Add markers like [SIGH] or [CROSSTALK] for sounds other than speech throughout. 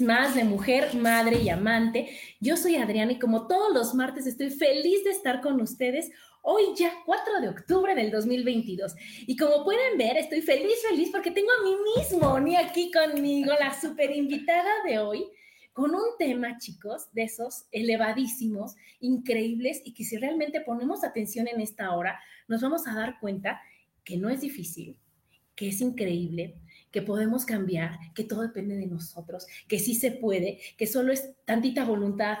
Más de Mujer, Madre y Amante. Yo soy Adriana y como todos los martes estoy feliz de estar con ustedes hoy ya 4 de octubre del 2022. Y como pueden ver, estoy feliz, feliz porque tengo a mí mismo, ni aquí conmigo, la super invitada de hoy con un tema, chicos, de esos elevadísimos, increíbles y que si realmente ponemos atención en esta hora, nos vamos a dar cuenta que no es difícil, que es increíble, que podemos cambiar, que todo depende de nosotros, que sí se puede, que solo es tantita voluntad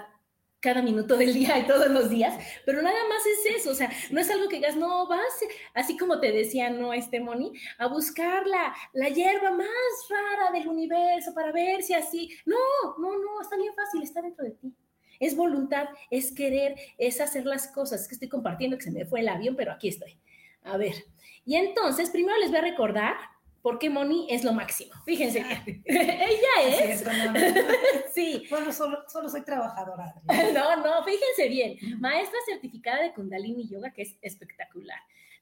cada minuto del día y todos los días, pero nada más es eso, o sea, no es algo que digas, no, vas, así como te decía, no, este Moni, a buscar la, la hierba más rara del universo para ver si así, no, no, no, está bien fácil, está dentro de ti. Es voluntad, es querer, es hacer las cosas. Es que estoy compartiendo que se me fue el avión, pero aquí estoy. A ver, y entonces, primero les voy a recordar por qué Moni es lo máximo. Fíjense [LAUGHS] [LAUGHS] Ella es. [LAUGHS] sí. Bueno, solo, soy trabajadora. no, no, fíjense bien. Maestra certificada de Kundalini Yoga, que es espectacular.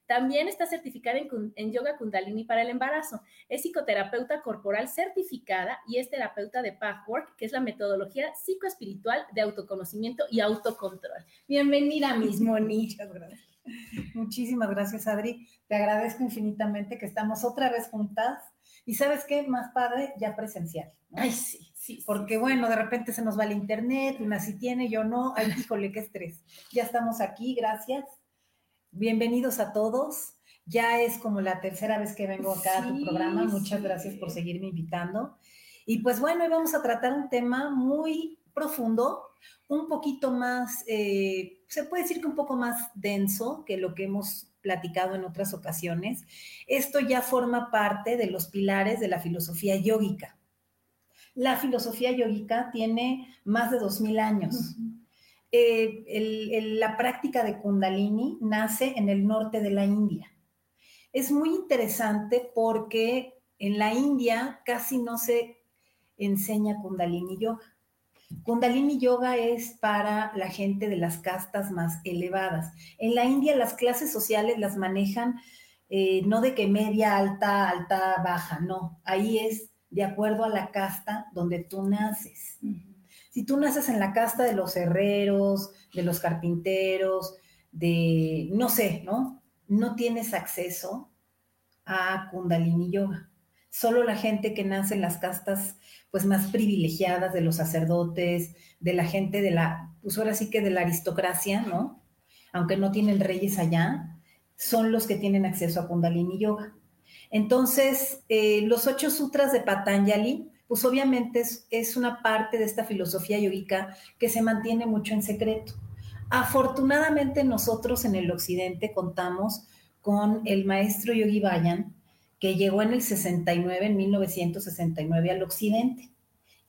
También está certificada en, en, yoga kundalini para el embarazo. Es psicoterapeuta corporal certificada y es terapeuta de Pathwork, que es la metodología psicoespiritual de autoconocimiento y autocontrol. Bienvenida, Miss Moni. Muchas gracias. [LAUGHS] Muchísimas gracias, Adri. Te agradezco infinitamente que estamos otra vez juntas. Y sabes qué, más padre, ya presencial. Ay, sí, sí. Porque bueno, de repente se nos va el internet, una sí tiene, yo no. Ay, híjole, qué estrés. Ya estamos aquí, gracias. Bienvenidos a todos. Ya es como la tercera vez que vengo acá a tu programa. Muchas gracias por seguirme invitando. Y pues bueno, hoy vamos a tratar un tema muy profundo, un poquito más, eh, se puede decir que un poco más denso que lo que hemos platicado en otras ocasiones. Esto ya forma parte de los pilares de la filosofía yógica. La filosofía yógica tiene más de 2000 años. Eh, la práctica de Kundalini nace en el norte de la India. Es muy interesante porque en la India casi no se enseña Kundalini Yoga. Kundalini Yoga es para la gente de las castas más elevadas. En la India las clases sociales las manejan eh, no de que media, alta, alta, baja, no. Ahí es de acuerdo a la casta donde tú naces. Si tú naces en la casta de los herreros, de los carpinteros, de, no sé, ¿no? No tienes acceso a Kundalini Yoga. Solo la gente que nace en las castas pues más privilegiadas de los sacerdotes, de la gente de la, pues ahora sí que de la aristocracia, ¿no? Aunque no tienen reyes allá, son los que tienen acceso a Kundalini Yoga. Entonces, eh, los ocho sutras de Patanjali, pues obviamente es, es, una parte de esta filosofía yogica que se mantiene mucho en secreto. Afortunadamente nosotros en el occidente contamos con el maestro Yogi Bayan, que llegó en el 69, en 1969 al occidente.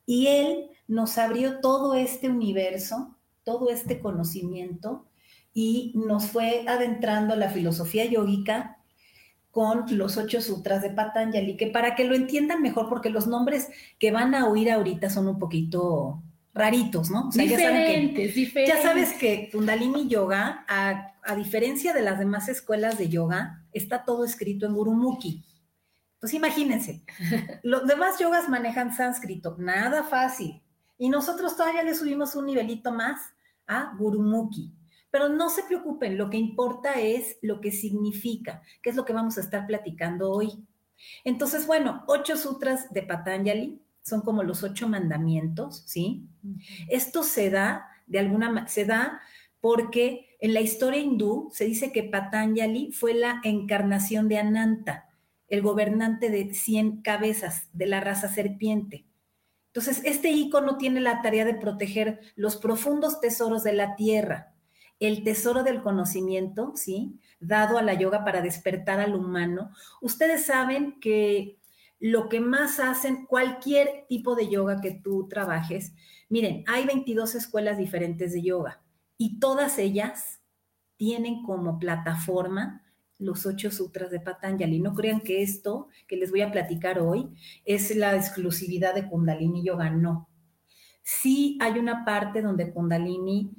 Y él nos abrió todo este universo, todo este conocimiento y nos fue adentrando a la filosofía yógica con los ocho sutras de Patanjali, que para que lo entiendan mejor, porque los nombres que van a oír ahorita son un poquito raritos, ¿no? diferentes, diferentes. Ya sabes que Kundalini Yoga, a, a, diferencia de las demás escuelas de yoga, está todo escrito en Gurumukhi. Pues imagínense, [LAUGHS] los demás yogas manejan sánscrito, nada fácil. Y nosotros todavía le subimos un nivelito más a Gurumukhi. Pero no se preocupen, lo que importa es lo que significa, que es lo que vamos a estar platicando hoy. Entonces, bueno, ocho sutras de Patanjali, son como los ocho mandamientos, ¿sí? Esto se da de alguna se da porque en la historia hindú se dice que Patanjali fue la encarnación de Ananta, el gobernante de 100 cabezas de la raza serpiente. Entonces, este ícono tiene la tarea de proteger los profundos tesoros de la tierra, el tesoro del conocimiento, ¿sí? Dado a la yoga para despertar al humano. Ustedes saben que lo que más hacen cualquier tipo de yoga que tú trabajes, miren, hay 22 escuelas diferentes de yoga y todas ellas tienen como plataforma los ocho sutras de Patanjali. No crean que esto que les voy a platicar hoy es la exclusividad de Kundalini Yoga, no. Sí hay una parte donde Kundalini,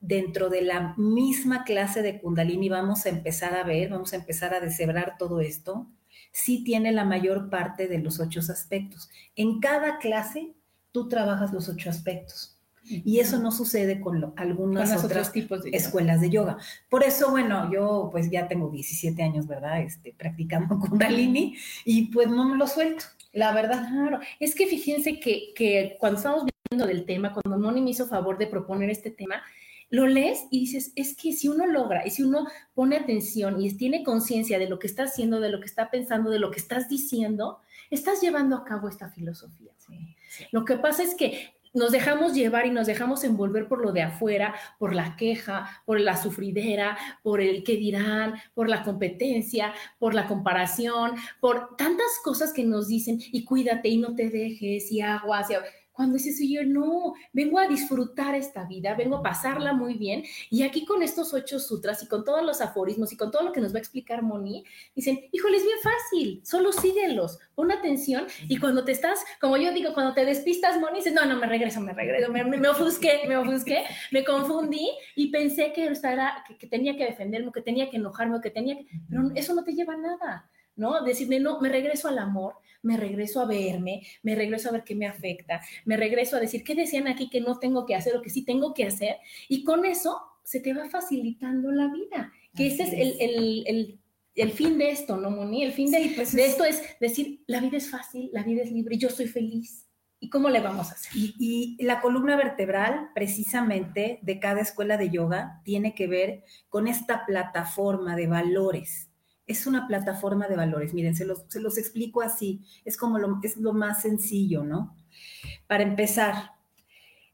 dentro de la misma clase de Kundalini, vamos a empezar a ver, vamos a empezar a deshebrar todo esto, sí tiene la mayor parte de los ocho aspectos. En cada clase tú trabajas los ocho aspectos. Y eso no sucede con algunos otros tipos de escuelas de yoga. Por eso, bueno, yo pues ya tengo 17 años, ¿verdad? Este, practicando [LAUGHS] Kundalini y pues no me lo suelto, la verdad. Claro, es que fíjense que, que cuando estamos viendo del tema, cuando Moni me hizo favor de proponer este tema, lo lees y dices, es que si uno logra y si uno pone atención y tiene conciencia de lo que está haciendo, de lo que está pensando, de lo que estás diciendo, estás llevando a cabo esta filosofía. Lo que pasa es que nos dejamos llevar y nos dejamos envolver por lo de afuera, por la queja, por la sufridera, por el qué dirán, por la competencia, por la comparación, por tantas cosas que nos dicen y cuídate y no te dejes y aguas. Y cuando dices, yo no, vengo a disfrutar esta vida, vengo a pasarla muy bien. Y aquí con estos ocho sutras y con todos los aforismos y con todo lo que nos va a explicar Moni, dicen, híjole, es bien fácil, solo síguelos, pon atención. Y cuando te estás, como yo digo, cuando te despistas, Moni, dices, no, no, me regreso, me regreso, me, me ofusqué, me ofusqué, me confundí y pensé que, era, que, que tenía que defenderme, que tenía que enojarme, que tenía que... Pero eso no te lleva a nada. ¿No? Decirme, no, me regreso al amor, me regreso a verme, me regreso a ver qué me afecta, me regreso a decir, ¿qué decían aquí que no tengo que hacer o que sí tengo que hacer? Y con eso se te va facilitando la vida, que ese es, El, fin de esto, ¿no, Moni? El fin de, pues de esto es decir, la vida es fácil, la vida es libre, yo soy feliz. ¿Y cómo le vamos a hacer? y, la columna vertebral, precisamente, de cada escuela de yoga, tiene que ver con esta plataforma de valores es una plataforma de valores. Miren, se los, se los explico así. Es como lo, es lo más sencillo, ¿no? Para empezar,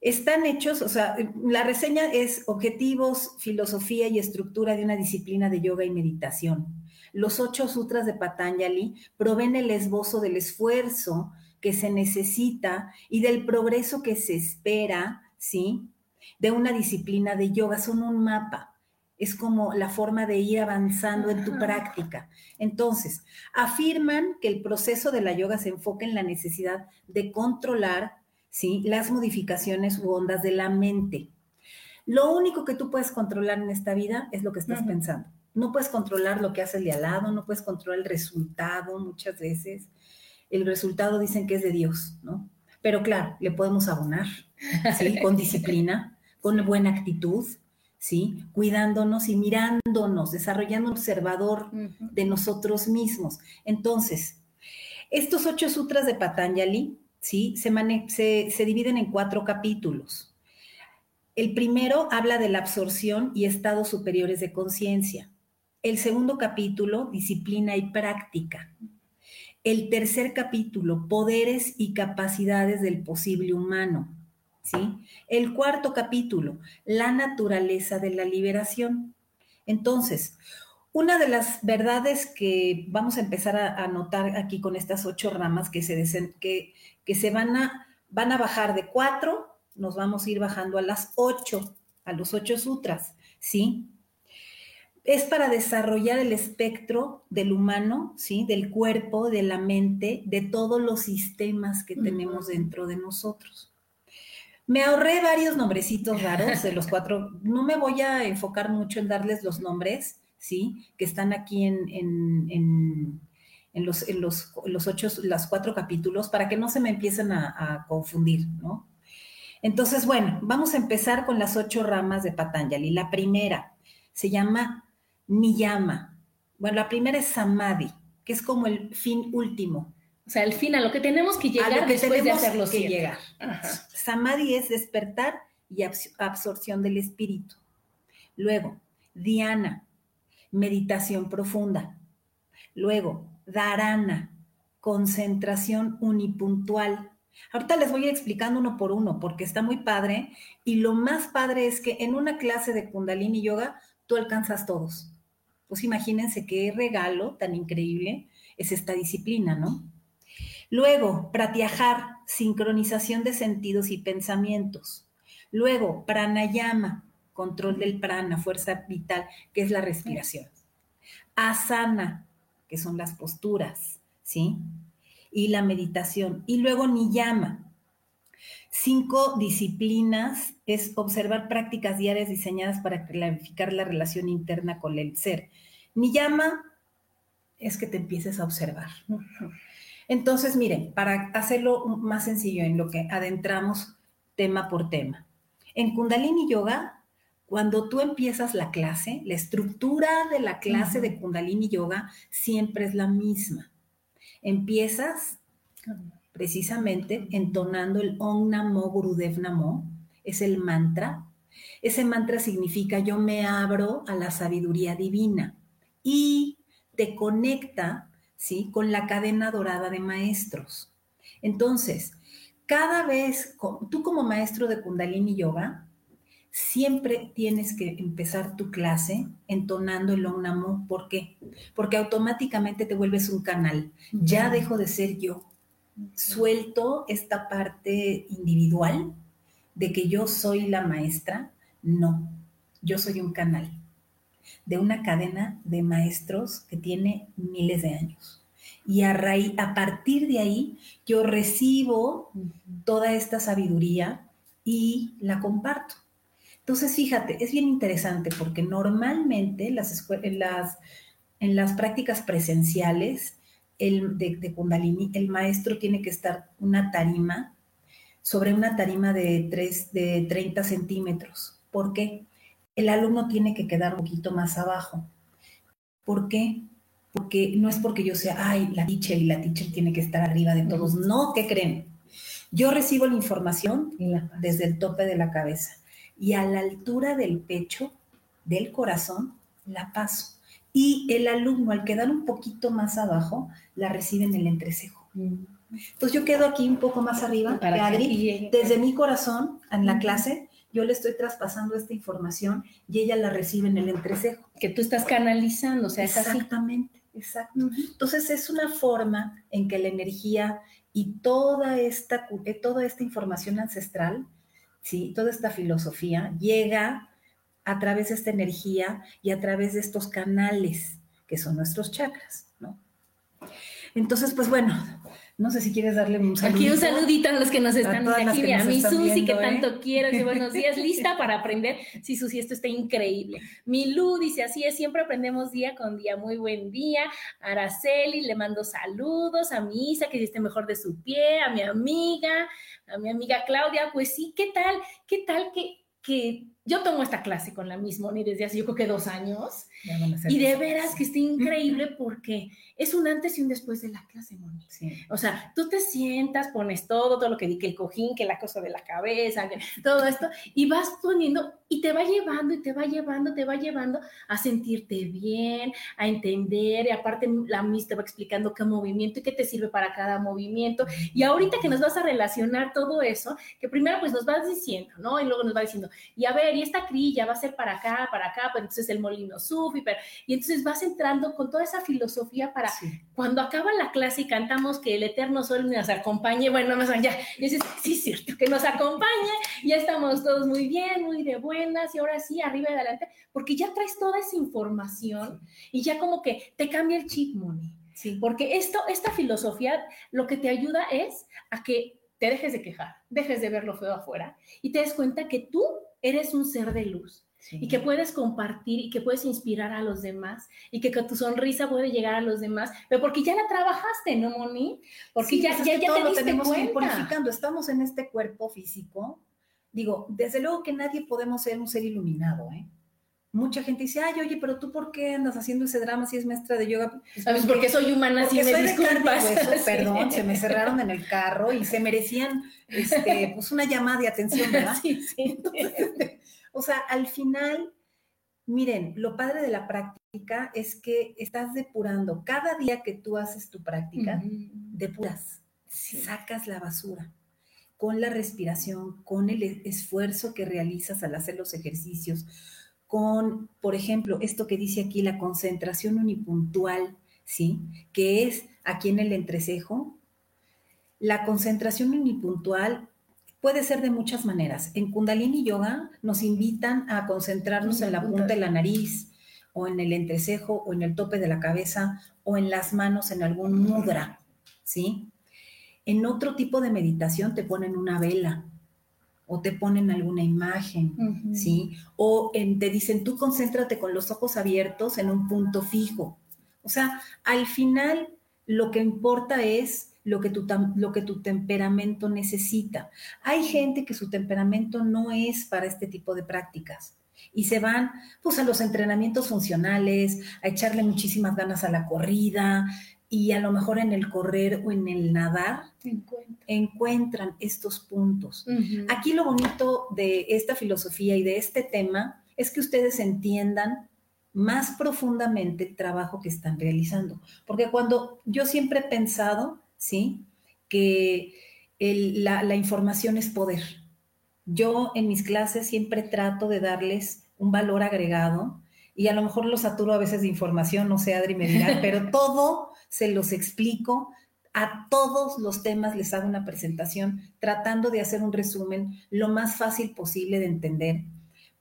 están hechos, o sea, la reseña es objetivos, filosofía y estructura de una disciplina de yoga y meditación. Los ocho sutras de Patanjali proveen el esbozo del esfuerzo que se necesita y del progreso que se espera, ¿sí? De una disciplina de yoga. Son un mapa es como la forma de ir avanzando en tu práctica. Entonces, afirman que el proceso de la yoga se enfoca en la necesidad de controlar ¿sí? las modificaciones u ondas de la mente. Lo único que tú puedes controlar en esta vida es lo que estás pensando. No puedes controlar lo que hace el de al lado, no puedes controlar el resultado muchas veces. El resultado dicen que es de Dios, ¿no? Pero claro, le podemos abonar, ¿sí? [LAUGHS] Con disciplina, con buena actitud, ¿sí? Cuidándonos y mirándonos, desarrollando un observador de nosotros mismos. Entonces, estos ocho sutras de Patanjali, ¿sí? Se, se, dividen en cuatro capítulos. El primero habla de la absorción y estados superiores de conciencia. El segundo capítulo, disciplina y práctica. El tercer capítulo, poderes y capacidades del posible humano. ¿Sí? El cuarto capítulo, la naturaleza de la liberación. Entonces, una de las verdades que vamos a empezar a, notar aquí con estas ocho ramas que se, que, que se van, a, van a bajar de cuatro, nos vamos a ir bajando a las ocho, a los ocho sutras, ¿sí? Es para desarrollar el espectro del humano, ¿sí? Del cuerpo, de la mente, de todos los sistemas que tenemos dentro de nosotros. Me ahorré varios nombrecitos raros de los cuatro. No me voy a enfocar mucho en darles los nombres, ¿sí? Que están aquí en, en, los, en los, los, ocho, los cuatro capítulos, para que no se me empiecen a, confundir, ¿no? Entonces, bueno, vamos a empezar con las ocho ramas de Patanjali. La primera se llama Niyama. Bueno, la primera es Samadhi, que es como el fin último O sea, al final, lo que tenemos que llegar a lo que después tenemos de hacerlo que llegar. Ajá. Samadhi es despertar y abs- absorción del espíritu. Luego, Dhyana, meditación profunda. Luego, Dharana, concentración unipuntual. Ahorita les voy a ir explicando uno por uno porque está muy padre y lo más padre es que en una clase de Kundalini Yoga tú alcanzas todos. Pues imagínense qué regalo tan increíble es esta disciplina, ¿no? Luego, pratyajar, sincronización de sentidos y pensamientos. Luego, pranayama, control del prana, fuerza vital, que es la respiración. Asana, que son las posturas, ¿sí? Y la meditación. Y luego niyama. Cinco disciplinas es observar prácticas diarias diseñadas para clarificar la relación interna con el ser. Niyama es que te empieces a observar. Entonces, miren, para hacerlo más sencillo en lo que adentramos tema por tema. En Kundalini Yoga, cuando tú empiezas la clase, la estructura de la clase de Kundalini Yoga siempre es la misma. Empiezas precisamente entonando el Om Namo Gurudev Namo, es el mantra. Ese mantra significa yo me abro a la sabiduría divina y te conecta, ¿sí? Con la cadena dorada de maestros. Entonces, cada vez, tú como maestro de Kundalini Yoga, siempre tienes que empezar tu clase entonando el Om Namo. ¿Por qué? Porque automáticamente te vuelves un canal. Ya dejo de ser yo. Suelto esta parte individual de que yo soy la maestra. No, yo soy un canal de una cadena de maestros que tiene miles de años. Y a, raíz, a partir de ahí yo recibo toda esta sabiduría y la comparto. Entonces, fíjate, es bien interesante porque normalmente las en, las, en las prácticas presenciales el, de, de, Kundalini, el maestro tiene que estar una tarima, sobre una tarima de, 3, de 30 centímetros. ¿Por qué? El alumno tiene que quedar un poquito más abajo. ¿Por qué? Porque no es porque yo sea, ay, la teacher y la teacher tiene que estar arriba de todos. No, ¿qué creen? Yo recibo la información desde el tope de la cabeza y a la altura del pecho, del corazón, la paso. Y el alumno, al quedar un poquito más abajo, la recibe en el entrecejo. Entonces yo quedo aquí un poco más arriba, Para Adri, desde mi corazón, en la clase, yo le estoy traspasando esta información y ella la recibe en el entrecejo. Que tú estás canalizando, o sea, es así. Exactamente, exacto. Uh -huh. Entonces es una forma en que la energía y toda esta, toda esta información ancestral, ¿sí? toda esta filosofía llega a través de esta energía y a través de estos canales que son nuestros chakras, ¿no? Entonces, pues bueno, no sé si quieres darle un saludo. Aquí un saludito a los que nos están a aquí. A mi Susi, viendo, que ¿eh? tanto quiero. Que buenos días, lista [LAUGHS] para aprender. Sí, Susi, esto está increíble. Mi Lu dice, así es, siempre aprendemos día con día. Muy buen día. Araceli, le mando saludos. A mi Isa, que esté mejor de su pie. A mi amiga, a mi amiga Claudia. Pues sí, ¿qué tal? ¿Qué tal que, que yo tomo esta clase con la misma Moni desde hace yo creo que dos años y de veras que está increíble porque es un antes y un después de la clase, Moni. Sí. O sea, tú te sientas, pones todo, todo lo que di, que el cojín, que la cosa de la cabeza, que todo esto, y vas poniendo y te va llevando y te va llevando, te va llevando a sentirte bien, a entender, y aparte la Miss te va explicando qué movimiento y qué te sirve para cada movimiento. Y ahorita que nos vas a relacionar todo eso, que primero pues nos vas diciendo, ¿no? Y luego nos va diciendo, y a ver, y esta crilla va a ser para acá, para acá, pero entonces el molino pero, y entonces vas entrando con toda esa filosofía para sí. cuando acaba la clase y cantamos que el eterno sol nos acompañe, bueno, más allá, y dices, sí, es cierto, que nos acompañe, ya estamos todos muy bien, muy de buenas, y ahora sí, arriba y adelante, porque ya traes toda esa información sí. y ya como que te cambia el chip, Moni. Sí. Porque esto, esta filosofía lo que te ayuda es a que te dejes de quejar, dejes de ver lo feo afuera y te des cuenta que tú eres un ser de luz sí. y que puedes compartir y que puedes inspirar a los demás y que, que, tu sonrisa puede llegar a los demás, pero porque ya la trabajaste, ¿no, Moni? Porque sí, ya, pues ya, ya todo te lo diste tenemos cuenta. que ir purificando. Estamos en este cuerpo físico. Digo, desde luego que nadie podemos ser un ser iluminado, ¿eh? mucha gente dice, ay, oye, pero tú por qué andas haciendo ese drama si es maestra de yoga? Pues ¿Sabes por qué soy humana si me soy disculpas? [LAUGHS] Perdón, se me cerraron en el carro y se merecían este, pues una llamada de atención, ¿verdad? [LAUGHS] Sí, sí. Este, o sea, al final, miren, lo padre de la práctica es que estás depurando. Cada día que tú haces tu práctica, depuras, sacas la basura con la respiración, con el esfuerzo que realizas al hacer los ejercicios, con, por ejemplo, esto que dice aquí, la concentración unipuntual, ¿sí? Que es aquí en el entrecejo. La concentración unipuntual puede ser de muchas maneras. En Kundalini Yoga nos invitan a concentrarnos en la punta de la nariz, o en el entrecejo, o en el tope de la cabeza, o en las manos en algún mudra, ¿sí? En otro tipo de meditación te ponen una vela, o te ponen alguna imagen, ¿sí? O te dicen, tú concéntrate con los ojos abiertos en un punto fijo. O sea, al final lo que importa es lo que, tu, lo que tu temperamento necesita. Hay gente que su temperamento no es para este tipo de prácticas y se van pues a los entrenamientos funcionales, a echarle muchísimas ganas a la corrida, y a lo mejor en el correr o en el nadar encuentran estos puntos. Aquí lo bonito de esta filosofía y de este tema es que ustedes entiendan más profundamente el trabajo que están realizando. Porque cuando yo siempre he pensado, ¿sí? Que la, la información es poder. Yo en mis clases siempre trato de darles un valor agregado y a lo mejor los saturo a veces de información, no sé, Adri me dirá, [LAUGHS] pero todo se los explico. A todos los temas les hago una presentación tratando de hacer un resumen lo más fácil posible de entender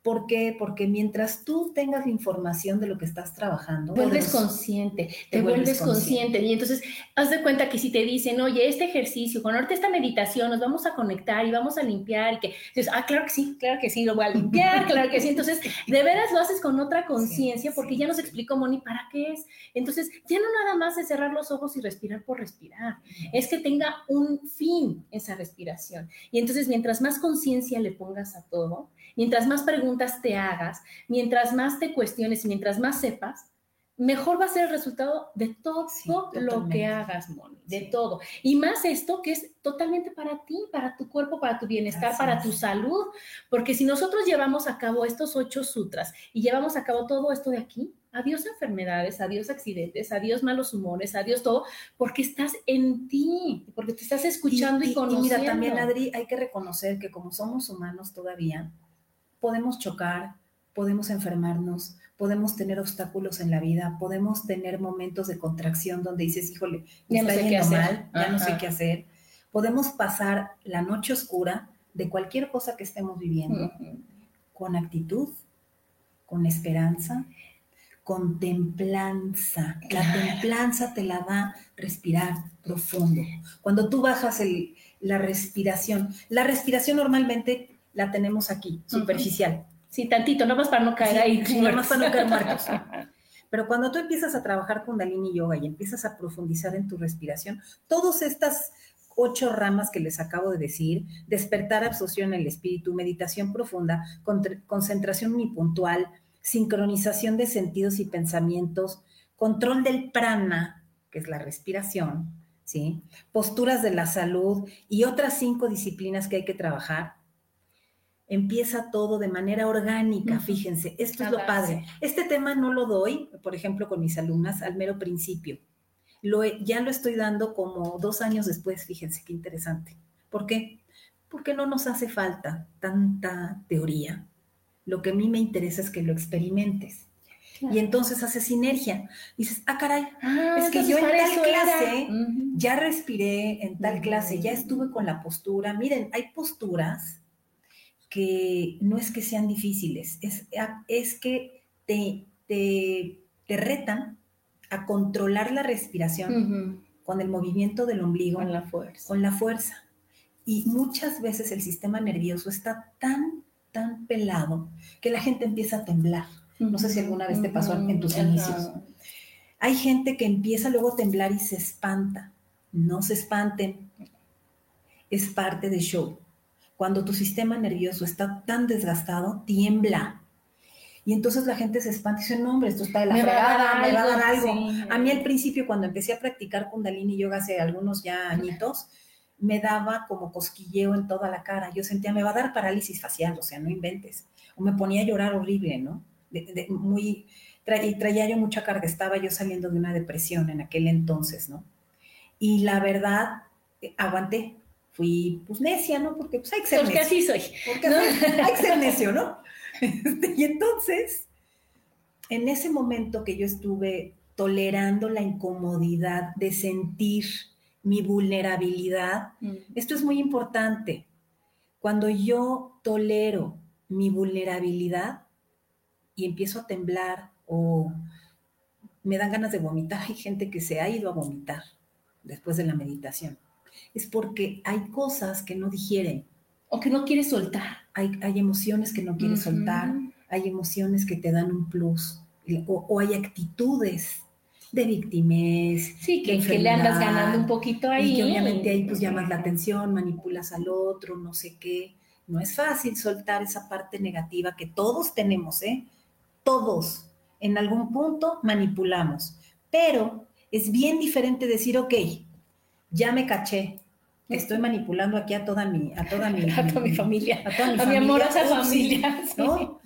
¿Por qué? Porque mientras tú tengas la información de lo que estás trabajando, vuelves consciente, te, vuelves, consciente. Y entonces, haz de cuenta que si te dicen, oye, este ejercicio, con ahorita esta meditación, nos vamos a conectar y vamos a limpiar, y que dices, ah, claro que sí, claro que sí, lo voy a limpiar, [LAUGHS] claro que sí. Entonces, de veras lo haces con otra conciencia, porque ya nos explicó Moni para qué es. Entonces, ya no nada más es cerrar los ojos y respirar por respirar, es que tenga un fin esa respiración. Y entonces, mientras más conciencia le pongas a todo, mientras más preguntas te hagas, mientras más te cuestiones, mientras más sepas, mejor va a ser el resultado de todo lo que hagas, Moni, de todo. Y más esto que es totalmente para ti, para tu cuerpo, para tu bienestar, para tu salud. Porque si nosotros llevamos a cabo estos ocho sutras y llevamos a cabo todo esto de aquí, adiós enfermedades, adiós accidentes, adiós malos humores, adiós todo, porque estás en ti, porque te estás escuchando y, y conociendo. Y mira, también, Adri, hay que reconocer que como somos humanos todavía, podemos chocar, podemos enfermarnos, podemos tener obstáculos en la vida, podemos tener momentos de contracción donde dices, híjole, ya no sé qué hacer, ya no sé qué hacer. Podemos pasar la noche oscura de cualquier cosa que estemos viviendo con actitud, con esperanza, con templanza. La templanza te la da respirar profundo. Cuando tú bajas la respiración, la respiración normalmente la tenemos aquí, superficial. Sí, tantito, nada más para no caer ahí. nada más para no caer muertos. Pero cuando tú empiezas a trabajar con Dalini Yoga y empiezas a profundizar en tu respiración, todas estas ocho ramas que les acabo de decir, despertar absorción en el espíritu, meditación profunda, concentración unipuntual, sincronización de sentidos y pensamientos, control del prana, que es la respiración, ¿sí? posturas de la salud y otras cinco disciplinas que hay que trabajar, empieza todo de manera orgánica, fíjense, esto es lo padre. Este tema no lo doy, por ejemplo, con mis alumnas al mero principio. Lo, ya lo estoy dando como dos años después, fíjense qué interesante. ¿Por qué? Porque no nos hace falta tanta teoría. Lo que a mí me interesa es que lo experimentes. Y entonces hace sinergia. Dices, ah, caray, ah, es que yo en tal clase ya respiré, en tal clase ya estuve con la postura. Miren, hay posturas que no es que sean difíciles, es, es que te, te, retan a controlar la respiración con el movimiento del ombligo. Con la fuerza. Con la fuerza. Y muchas veces el sistema nervioso está tan, tan pelado que la gente empieza a temblar. No sé si alguna vez te pasó en tus inicios. Hay gente que empieza luego a temblar y se espanta. No se espanten. Es parte del show cuando tu sistema nervioso está tan desgastado, tiembla. Y entonces la gente se espanta y dice, no, hombre, esto está de la Me fregada, me va a dar algo, sí. A mí al principio, cuando empecé a practicar Kundalini Yoga hace algunos ya añitos, me daba como cosquilleo en toda la cara. Yo sentía, me va a dar parálisis facial, o sea, no inventes. O me ponía a llorar horrible, ¿no? De- de- muy, tra- y traía yo mucha carga, estaba yo saliendo de una depresión en aquel entonces, ¿no? Y la verdad, eh, aguanté. Fui, pues, necia, ¿no? Porque pues hay que ser Porque necio. así soy. Porque ¿no? hay que ser [LAUGHS] necio, ¿no? Este, y entonces, en ese momento que yo estuve tolerando la incomodidad de sentir mi vulnerabilidad, Mm. esto es muy importante. Cuando yo tolero mi vulnerabilidad y empiezo a temblar o me dan ganas de vomitar, hay gente que se ha ido a vomitar después de la meditación. Es porque hay cosas que no digieren, O que no quieres soltar. hay, hay emociones que no quieres soltar, hay emociones que te dan un plus, o, o hay actitudes de victimez, Sí, que, le andas ganando un poquito ahí. y que obviamente ahí pues llamas la atención, manipulas al otro, no sé qué. No es fácil soltar esa parte negativa que todos tenemos, ¿eh? Todos en algún punto manipulamos, pero es bien diferente decir, ok, ya me caché, estoy manipulando aquí a toda mi, a toda mi, [LAUGHS] A toda mi familia. a toda mi, A mi amorosa familia. [LAUGHS] sí. ¿no?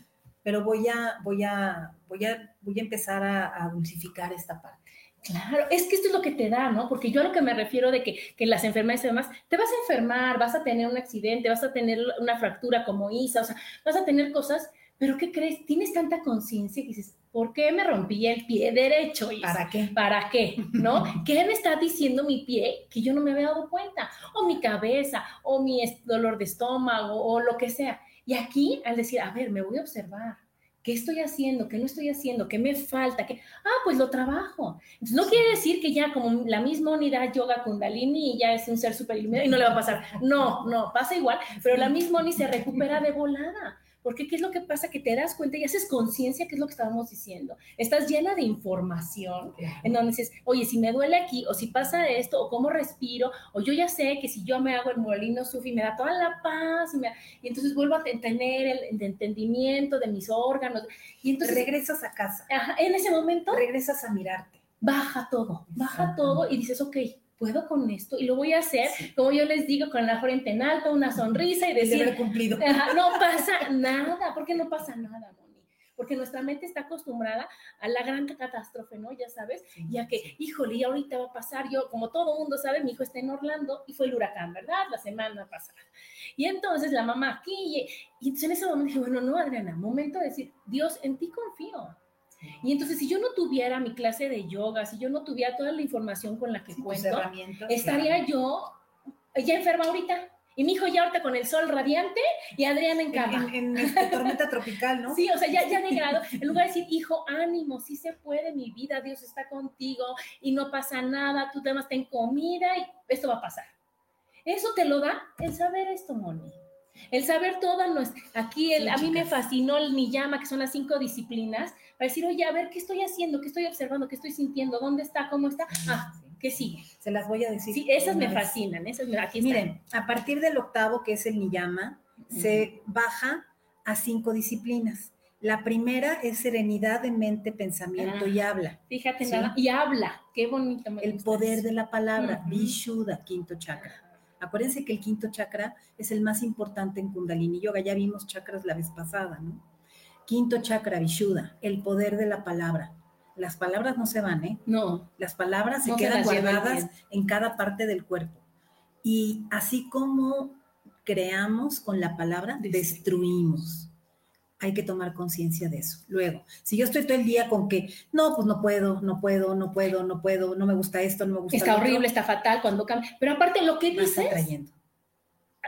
Pero voy a, voy a, voy a, voy a empezar a, a dulcificar esta parte. Claro, es que esto es lo que te da, ¿no? Porque yo a lo que me refiero de que, que las enfermedades y demás, te vas a enfermar, vas a tener un accidente, vas a tener una fractura como Isa, o sea, vas a tener cosas, pero ¿qué crees? Tienes tanta conciencia que dices, ¿por qué me rompí el pie derecho? Isa? ¿Para qué? ¿Para qué? ¿No? [LAUGHS] ¿Qué me está diciendo mi pie que yo no me había dado cuenta? O mi cabeza, o mi dolor de estómago, o lo que sea. Y aquí, al decir, a ver, me voy a observar. ¿Qué estoy haciendo? ¿Qué no estoy haciendo? ¿Qué me falta? ¿Qué? Ah, pues lo trabajo. Entonces, no quiere decir que ya como la misma unidad yoga kundalini y ya es un ser super iluminado y no le va a pasar. No, no, pasa igual, pero la misma Oni se recupera de volada. Porque ¿qué es lo que pasa? Que te das cuenta y haces conciencia, que es lo que estábamos diciendo. Estás llena de información en donde dices, oye, si me duele aquí, o si pasa esto, o cómo respiro, o yo ya sé que si yo me hago el molino sufi me da toda la paz, y, me- y entonces vuelvo a te- tener el, el entendimiento de mis órganos. Y entonces, regresas a casa, ajá, en ese momento, regresas a mirarte. baja todo, baja todo y dices, ok, puedo con esto y lo voy a hacer, como yo les digo, con la frente en alto, una sonrisa y decir, cumplido. No [LAUGHS] pasa nada. ¿Por qué no pasa nada, Moni? Porque nuestra mente está acostumbrada a la gran catástrofe, ¿no? Ya sabes, ya que, híjole, y ahorita va a pasar, yo, como todo mundo sabe, mi hijo está en Orlando y fue el huracán, ¿verdad? La semana pasada. Y entonces la mamá aquí, y, y entonces en ese momento dije, bueno, no, Adriana, momento de decir, Dios, en ti confío. Y entonces si yo no tuviera mi clase de yoga, si yo no tuviera toda la información con la que Sí, tus cuento, estaría yo ya enferma ahorita. Y mi hijo ya ahorita con el sol radiante y Adriana en cama. En, en, en [LAUGHS] tormenta tropical, ¿no? Sí, o sea, ya, ya de grado, en lugar de decir, hijo, ánimo, sí se puede, mi vida, Dios está contigo y no pasa nada, tú además ten comida y esto va a pasar. Eso te lo da el saber esto, Moni. El saber todas nuestras... Aquí el, Sí, a mí me fascinó el Niyama, que son las cinco disciplinas, para decir, oye, a ver, ¿qué estoy haciendo? ¿Qué estoy observando? ¿Qué estoy sintiendo? ¿Dónde está? ¿Cómo está? Ah. ¿qué sigue? Se las voy a decir. Sí, esas me vez. fascinan, esas me... Aquí están. Miren, a partir del octavo, que es el Niyama, se baja a cinco disciplinas. La primera es serenidad de mente, pensamiento y Ah. habla. Fíjate Sí. nada. Y habla. Qué bonito. me El poder eso. de la palabra, Ujú. Vishuddha, quinto chakra. Acuérdense que el quinto chakra es el más importante en Kundalini Yoga. Ya vimos chakras la vez pasada, ¿no? Quinto chakra, Vishuddha, el poder de la palabra. Las palabras no se van, ¿eh? No. Las palabras se No quedan guardadas en cada parte del cuerpo. Y así como creamos con la palabra, destruimos. Hay que tomar conciencia de eso. Luego, si yo estoy todo el día con que, no, pues no puedo, no puedo, no puedo, no puedo, no me gusta esto, no me gusta Está lo otro, horrible, está fatal cuando cambia. Pero aparte, lo que dices, trayendo.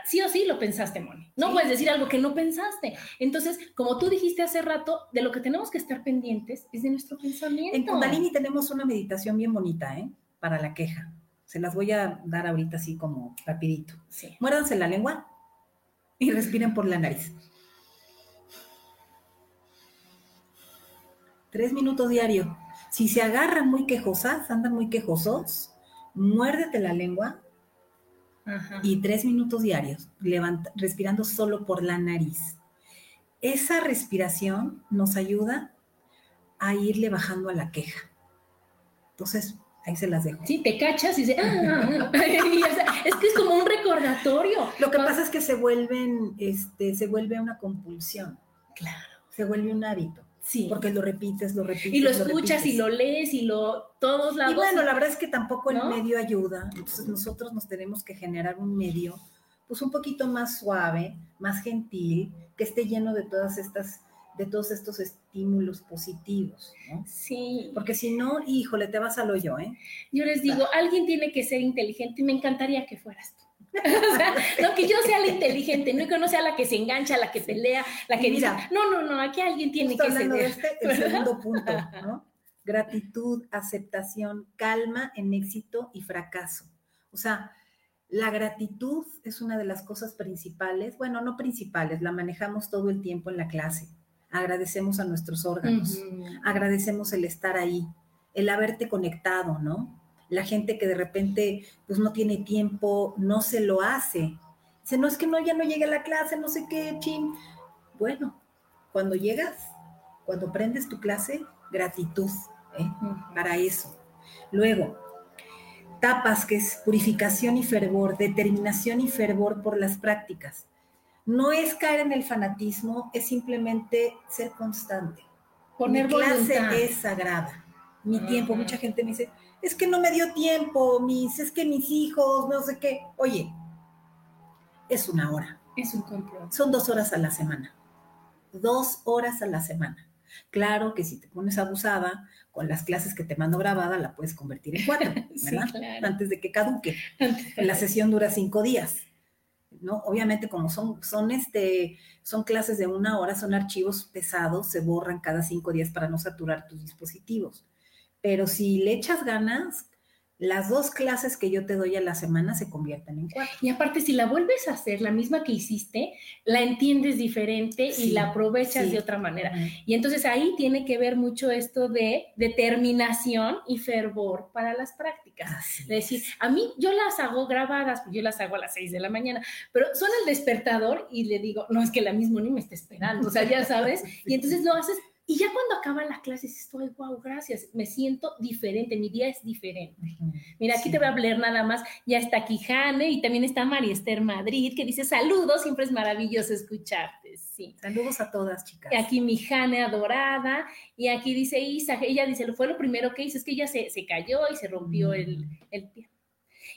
sí o sí lo pensaste, Moni. No Sí. puedes decir algo que no pensaste. Entonces, como tú dijiste hace rato, de lo que tenemos que estar pendientes es de nuestro pensamiento. En Kundalini tenemos una meditación bien bonita, ¿eh? Para la queja. Se las voy a dar ahorita así como rapidito. Sí. Muérdanse la lengua y respiren por la nariz. Tres minutos diario. Si se agarran muy quejosas, andan muy quejosos, muérdete la lengua Ajá. y tres minutos diarios, levanta- respirando solo por la nariz. esa respiración nos ayuda a irle bajando a la queja. Entonces, ahí se las dejo. Sí, te cachas y dices, ah, [LAUGHS] es que es como un recordatorio. Lo que pasa es que se vuelven, este, se vuelve una compulsión. Claro. Se vuelve un hábito. Sí. Porque lo repites, lo repites. Y lo escuchas y lo lees y lo todos lados. Y bueno, la verdad es que tampoco el ¿No? medio ayuda. Entonces nosotros nos tenemos que generar un medio, pues un poquito más suave, más gentil, que esté lleno de todas estas, de todos estos estímulos positivos, ¿no? Sí. Porque si no, híjole, te vas al hoyo, ¿eh? Yo les digo, alguien tiene que ser inteligente y me encantaría que fueras tú. [LAUGHS] o sea, no que yo sea la inteligente, no que no sea la que se engancha, la que pelea, la que Y dice, mira, no, no, no, aquí alguien tiene que hablando de ceder. este, el segundo punto, [LAUGHS] ¿no? Gratitud, aceptación, calma en éxito y fracaso. O sea, la gratitud es una de las cosas principales, bueno, no principales, la manejamos todo el tiempo en la clase. Agradecemos a nuestros órganos, agradecemos el estar ahí, el haberte conectado, ¿no? La gente que de repente pues no tiene tiempo, no se lo hace. Dice, no es que no, ya no llegue a la clase, no sé qué, chin. Bueno, cuando llegas, cuando prendes tu clase, gratitud, ¿eh? Para eso. Luego, tapas, que es purificación y fervor, determinación y fervor por las prácticas. No es caer en el fanatismo, es simplemente ser constante. Poner Mi clase voluntad. es sagrada. Mi tiempo, mucha gente me dice, es que no me dio tiempo, mis, es que mis hijos, no sé qué. Oye, es una hora. Es un compromiso. Son dos horas a la semana. Dos horas a la semana. Claro que si te pones abusada con las clases que te mando grabada, la puedes convertir en cuatro, [LAUGHS] Sí, ¿verdad? claro. Antes de que caduque. La sesión dura cinco días. ¿no? Obviamente, como son, son, este, son clases de una hora, son archivos pesados, se borran cada cinco días para no saturar tus dispositivos. Pero si le echas ganas, las dos clases que yo te doy a la semana se convierten en cuatro. Y aparte, si la vuelves a hacer, la misma que hiciste, la entiendes diferente y Sí, la aprovechas sí. de otra manera. Y entonces ahí tiene que ver mucho esto de determinación y fervor para las prácticas. Así Es decir, a mí yo las hago grabadas, pues yo las hago a las 6 de la mañana, pero suena el despertador y le digo, no, es que la misma ni me está esperando, o sea, ya sabes, [LAUGHS] y entonces lo haces y ya cuando acaba la clase dices, estoy, wow, gracias, me siento diferente, mi día es diferente. Mira, aquí Sí. te voy a hablar nada más. Ya está aquí Jane y también está María Esther Madrid, que dice saludos, siempre es maravilloso escucharte. Sí. Saludos a todas, chicas. Y aquí mi Jane adorada. Y aquí dice Isa, ella dice, fue lo primero que hizo, es que ella se, se cayó y se rompió el, el pie.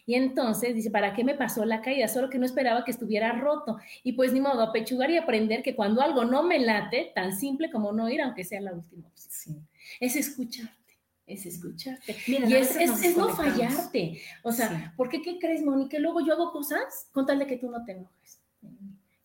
Y entonces dice, ¿para qué me pasó la caída? Solo que no esperaba que estuviera roto. Y pues ni modo, apechugar y aprender que cuando algo no me late, tan simple como no ir, aunque sea la última opción. Sí. Es escucharte, es escucharte. Y es, es, es no fallarte. O sea, Sí. ¿por qué qué crees, Moni? Que luego yo hago cosas con tal de que tú no te enojes.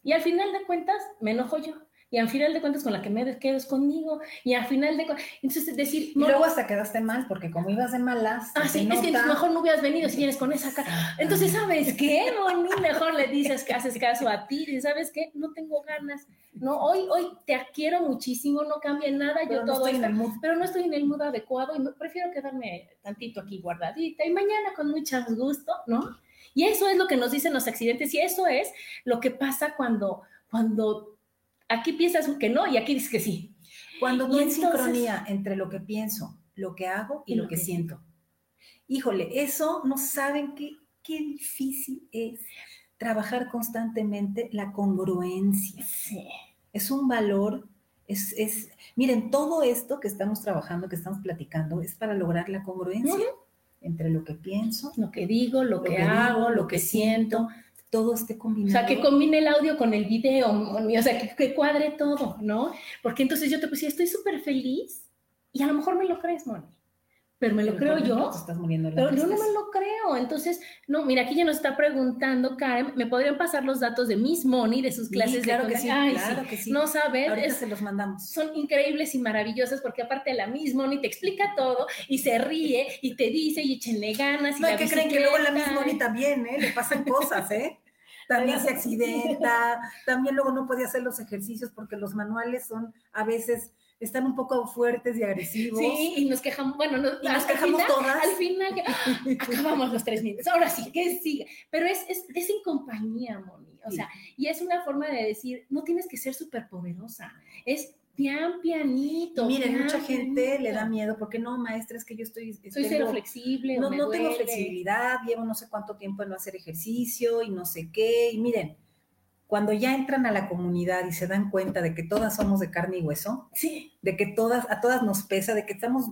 Y al final de cuentas, me enojo yo. Y al final de cuentas, con la que me quedo es conmigo. Y al final de cuentas, entonces decir, Y luego hasta quedaste mal, porque como ibas de malas, ah, sí, es que nota- mejor no hubieras venido si vienes con esa cara. Entonces, ¿sabes qué, Moni? Mejor le dices que haces caso a ti. Y ¿sabes qué? No tengo ganas. No, hoy, hoy te quiero muchísimo, no cambia nada. Pero yo no todo estoy en el mood. pero no estoy en el mood adecuado y me- prefiero quedarme tantito aquí guardadita y mañana con mucho gusto, ¿no? Y eso es lo que nos dicen los accidentes y eso es lo que pasa cuando, cuando aquí piensas que no y aquí dices que sí. Cuando no hay sincronía entre lo que pienso, lo que hago y, lo, que, siento. Híjole, eso no saben qué, qué difícil es trabajar constantemente la congruencia. Sí. Es un valor, es, es, miren, todo esto que estamos trabajando, que estamos platicando, es para lograr la congruencia entre lo que pienso, Lo que digo, lo, Lo que, hago, lo que siento. Todo esté O combinado. sea, que combine el audio con el video, Moni, o sea, que, que cuadre todo, ¿no? Porque entonces yo te pues estoy súper feliz y a lo mejor me lo crees, Moni. Pero me lo Pero creo yo. te estás muriendo de la Pero yo no me lo creo. Entonces, no, mira, aquí ya nos está preguntando Karen, ¿me podrían pasar los datos de Miss Money, de sus Sí, clases claro de que sí, Ay, claro sí. que sí. No sabes, Ahorita es- se los mandamos. son increíbles y maravillosas porque aparte la Miss Money te explica todo y se ríe y te dice y échenle ganas. Y No, la que creen que luego la bicicleta, misma también, ¿eh? Le pasan cosas, ¿eh? [LAUGHS] También se accidenta, también luego no puede hacer los ejercicios porque los manuales son a veces están un poco fuertes y agresivos. Sí, y nos quejamos, bueno, nos, y nos quejamos todas. Al final, [LAUGHS] acabamos los tres minutos. Ahora sí, que sigue. Pero es, es, es en compañía, Moni. O sea, y es una forma de decir, no tienes que ser súper poderosa. Es pian pianito. miren, mucha gente le da miedo porque no, maestra, es que yo estoy. Soy cero flexible. No, no tengo flexibilidad, llevo no sé cuánto tiempo en no hacer ejercicio y no sé qué. Y miren, cuando ya entran a la comunidad y se dan cuenta de que todas somos de carne y hueso, sí. de que todas, a todas nos pesa, de que estamos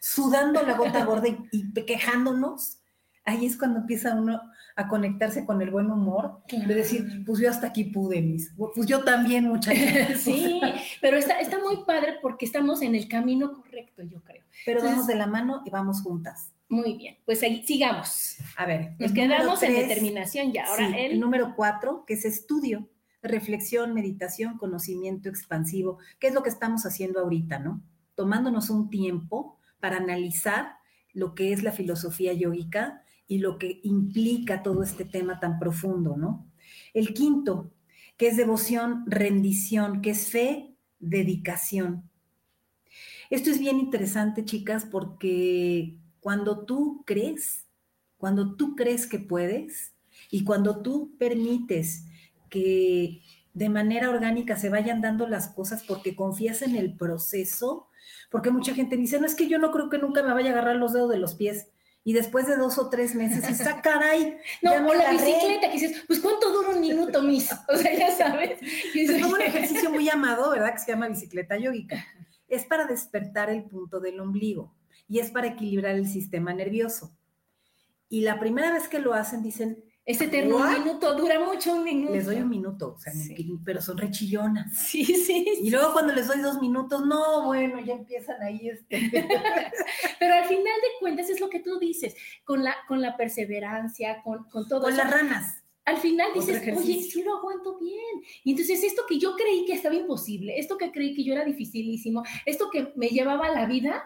sudando la gota [LAUGHS] gorda y, y quejándonos, ahí es cuando empieza uno a conectarse con el buen humor, de decir, pues yo hasta aquí pude, mis, pues yo también, muchas [LAUGHS] Sí, pero está, está muy padre porque estamos en el camino correcto, yo creo. Pero vamos de la mano y vamos juntas. Muy bien, pues ahí sigamos. A ver, nos quedamos en determinación ya. Ahora el... el número cuatro, que es estudio, reflexión, meditación, conocimiento expansivo, ¿Qué es lo que estamos haciendo ahorita, ¿no? Tomándonos un tiempo para analizar lo que es la filosofía yógica y lo que implica todo este tema tan profundo, ¿no? El quinto, que es devoción, rendición, que es fe, dedicación. Esto es bien interesante, chicas, porque cuando tú crees, cuando tú crees que puedes y cuando tú permites que de manera orgánica se vayan dando las cosas porque confías en el proceso, porque mucha gente dice, no es que yo no creo que nunca me vaya a agarrar los dedos de los pies y después de dos o tres meses, y ¡ah, caray! [LAUGHS] No, o la bicicleta, que dices, pues ¿cuánto dura un minuto, mis? [LAUGHS] O sea, ya sabes. Es como un ejercicio muy [LAUGHS] amado, ¿verdad? Que se llama bicicleta yógica. Es para despertar el punto del ombligo y es para equilibrar el sistema nervioso. Y la primera vez que lo hacen, dicen, ese eterno un minuto dura mucho un minuto. Les doy un minuto, o sea, pero son rechillonas. Sí, sí. Y luego cuando les doy dos minutos, no, bueno, ya empiezan ahí. Este. [LAUGHS] pero al final de cuentas es lo que tú dices, con la, con la perseverancia, con, con todo. Con las ranas. Al final dices, oye, sí lo aguanto bien. Y entonces esto que yo creí que estaba imposible, esto que creí que yo era dificilísimo, esto que me llevaba a la vida,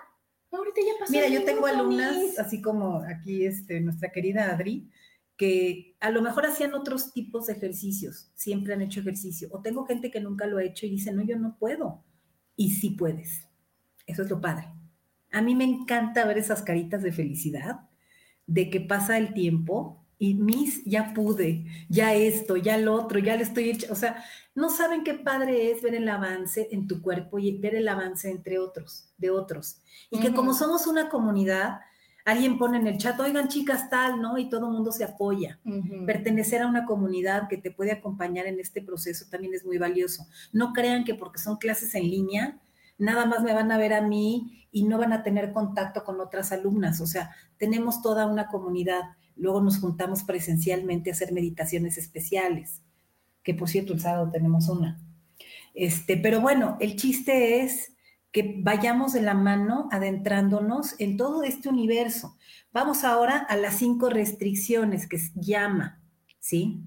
ahorita ya pasó. Mira, yo tengo alumnas, así como aquí este, nuestra querida Adri, que a lo mejor hacían otros tipos de ejercicios, siempre han hecho ejercicio, o tengo gente que nunca lo ha hecho y dice, no, yo no puedo, y sí puedes. Eso es lo padre. A mí me encanta ver esas caritas de felicidad, de que pasa el tiempo y mis, ya pude, ya esto, ya lo otro, ya le estoy hecho, o sea, no saben qué padre es ver el avance en tu cuerpo y ver el avance entre otros, de otros. Y que como somos una comunidad, alguien pone en el chat, oigan chicas tal, ¿no? Y todo el mundo se apoya. Pertenecer a una comunidad que te puede acompañar en este proceso también es muy valioso. No crean que porque son clases en línea, nada más me van a ver a mí y no van a tener contacto con otras alumnas. O sea, tenemos toda una comunidad. Luego nos juntamos presencialmente a hacer meditaciones especiales, que por cierto el sábado tenemos una. Este, pero bueno, el chiste es que vayamos de la mano adentrándonos en todo este universo. Vamos ahora a las cinco restricciones que llama, ¿sí?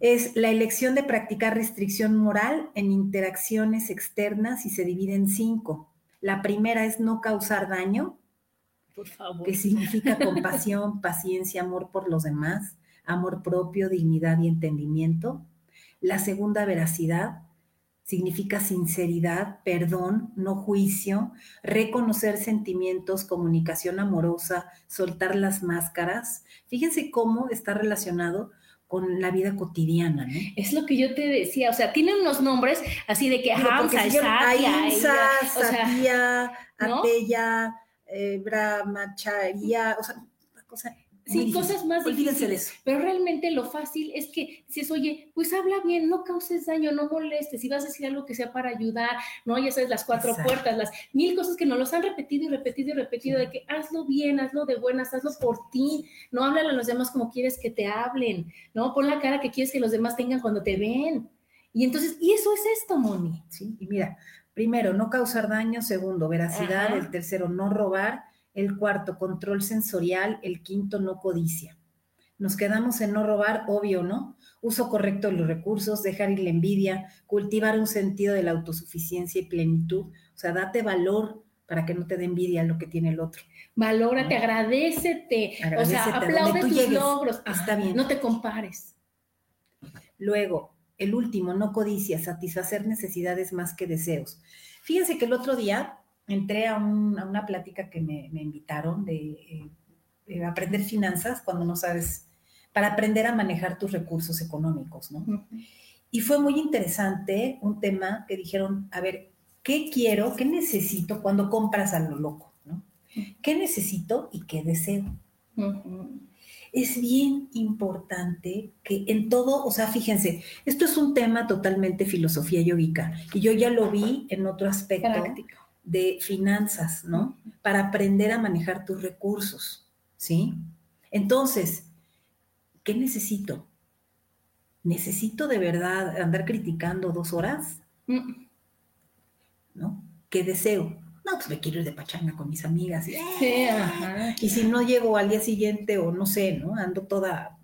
Es la elección de practicar restricción moral en interacciones externas y se divide en cinco. La primera es no causar daño, por favor. que significa compasión, [LAUGHS] paciencia, amor por los demás, amor propio, dignidad y entendimiento. La segunda, veracidad, significa sinceridad, perdón, no juicio, reconocer sentimientos, comunicación amorosa, soltar las máscaras. Fíjense cómo está relacionado con la vida cotidiana, ¿no? Es lo que yo te decía, o sea, tiene unos nombres así de que Hamza, Satya, eh, Brahmacharya, o sea, una cosa Sí, cosas más difíciles. Pero realmente lo fácil es que dices, oye, pues habla bien, no causes daño, no molestes, si vas a decir algo que sea para ayudar, ¿no? Ya sabes, las cuatro puertas, las mil cosas que nos los han repetido y repetido y repetido, de que hazlo bien, hazlo de buenas, hazlo por ti, no háblale a los demás como quieres que te hablen, ¿no? Pon la cara que quieres que los demás tengan cuando te ven. Y entonces, y eso es esto, Moni. Sí, y mira, primero, no causar daño, segundo, veracidad, el tercero, no robar, el cuarto, control sensorial, el quinto, no codicia. Nos quedamos en no robar, obvio, ¿no? Uso correcto de los recursos, dejar ir la envidia, cultivar un sentido de la autosuficiencia y plenitud. O sea, date valor para que no te dé envidia lo que tiene el otro. Valórate, agradecete, o sea, aplaude tus logros. Está bien. No te compares. Luego, el último, no codicia, satisfacer necesidades más que deseos. Fíjense que el otro día entré a, una plática que me, invitaron de, eh, aprender finanzas cuando no sabes, para aprender a manejar tus recursos económicos, ¿no? Y fue muy interesante un tema que dijeron, a ver, ¿qué quiero, qué necesito cuando compras a lo loco, ¿no? ¿Qué necesito y qué deseo? Es bien importante que en todo, o sea, fíjense, esto es un tema totalmente filosofía yogica y yo ya lo vi en otro aspecto de finanzas, ¿no? Para aprender a manejar tus recursos, ¿sí? Entonces, ¿qué necesito? ¿Necesito de verdad andar criticando dos horas? ¿No? ¿Qué deseo? No, pues me quiero ir de pachanga con mis amigas. Y, y si no llego al día siguiente o no sé, ¿no? Ando toda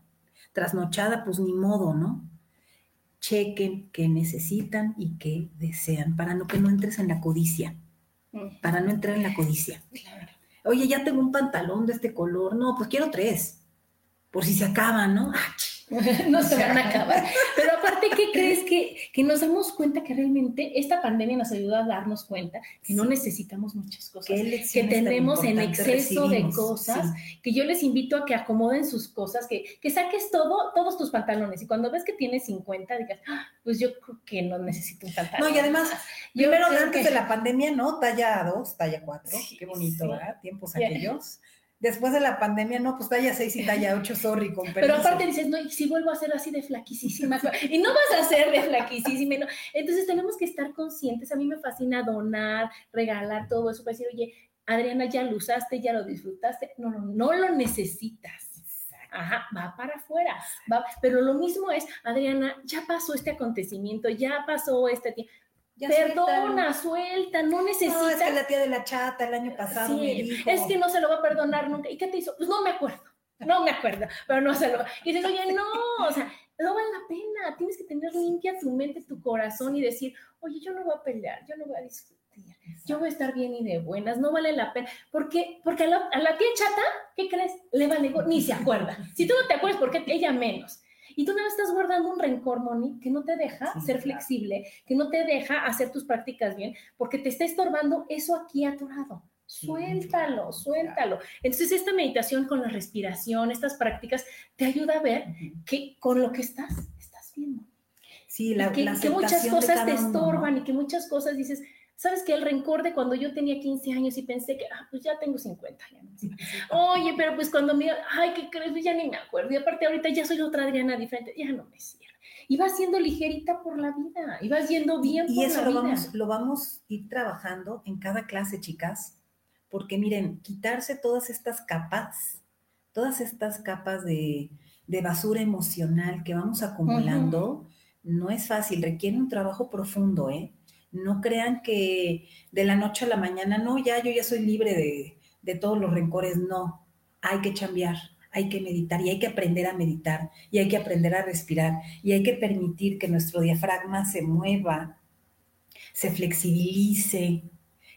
trasnochada, pues ni modo, ¿no? Chequen qué necesitan y qué desean para no que no entres en la codicia. Para no entrar en la codicia. Oye, ya tengo un pantalón de este color. No, pues quiero tres. Por si se acaban, ¿no? Ah, [LAUGHS] no se van a acabar. [LAUGHS] Pero aparte, ¿qué crees que, que nos damos cuenta que realmente esta pandemia nos ayuda a darnos cuenta que no necesitamos muchas cosas, que tenemos en exceso de cosas, que yo les invito a que acomoden sus cosas, que, que saques todo, todos tus pantalones y cuando ves que tienes 50 digas, ah, pues yo creo que no necesito un pantalón. No, y además, primero antes de la pandemia, ¿no? Talla 2, talla 4, qué bonito, ¿verdad? Tiempos aquellos. Después de la pandemia, no, pues talla 6 y talla 8, sorry, con Pero aparte dices, no, y si vuelvo a ser así de flaquísima, [LAUGHS] y no vas a ser de flaquísima, no. Entonces tenemos que estar conscientes, a mí me fascina donar, regalar todo eso, para decir, oye, Adriana, ya lo usaste, ya lo disfrutaste, no, no, no lo necesitas. Ajá, va para afuera. Va, pero lo mismo es, Adriana, ya pasó este acontecimiento, ya pasó este tiempo Perdona, suelta, no necesitas. No, es que la tía de la chata el año pasado me dijo. Es que no se lo va a perdonar nunca. ¿Y qué te hizo? Pues no me acuerdo, no me acuerdo, pero no se lo va. Y dices, oye, no, o sea, no vale la pena. Tienes que tener limpia tu mente, tu corazón y decir, oye, yo no voy a pelear, yo no voy a discutir, yo voy a estar bien y de buenas, no vale la pena. ¿Por qué? Porque a la, a la tía chata, ¿qué crees? Le vale, ni se acuerda. Si tú no te acuerdas, ¿por qué ella menos? Y tú no estás guardando un rencor, Moni, que no te deja ser flexible, que no te deja hacer tus prácticas bien, porque te está estorbando eso aquí atorado. Suéltalo, suéltalo. Entonces, esta meditación con la respiración, estas prácticas, te ayuda a ver que con lo que estás, estás bien. Sí, la, que, que muchas cosas te estorban y que muchas cosas dices, ¿Sabes que El rencor de cuando yo tenía 15 años y pensé que, ah, pues ya tengo 50. Ya [LAUGHS] Oye, pero pues cuando me, ay, ¿qué crees? Ya ni me acuerdo. Y aparte ahorita ya soy otra Adriana diferente, ya no me cierra. Y vas siendo ligerita por la vida, y vas yendo bien y, eso lo Vamos, lo vamos a ir trabajando en cada clase, chicas, porque miren, quitarse todas estas capas, todas estas capas de, de basura emocional que vamos acumulando, no es fácil, requiere un trabajo profundo, ¿eh? No crean que de la noche a la mañana, no, ya yo ya soy libre de, todos los rencores, no. Hay que cambiar, hay que meditar y hay que aprender a meditar y hay que aprender a respirar y hay que permitir que nuestro diafragma se mueva, se flexibilice,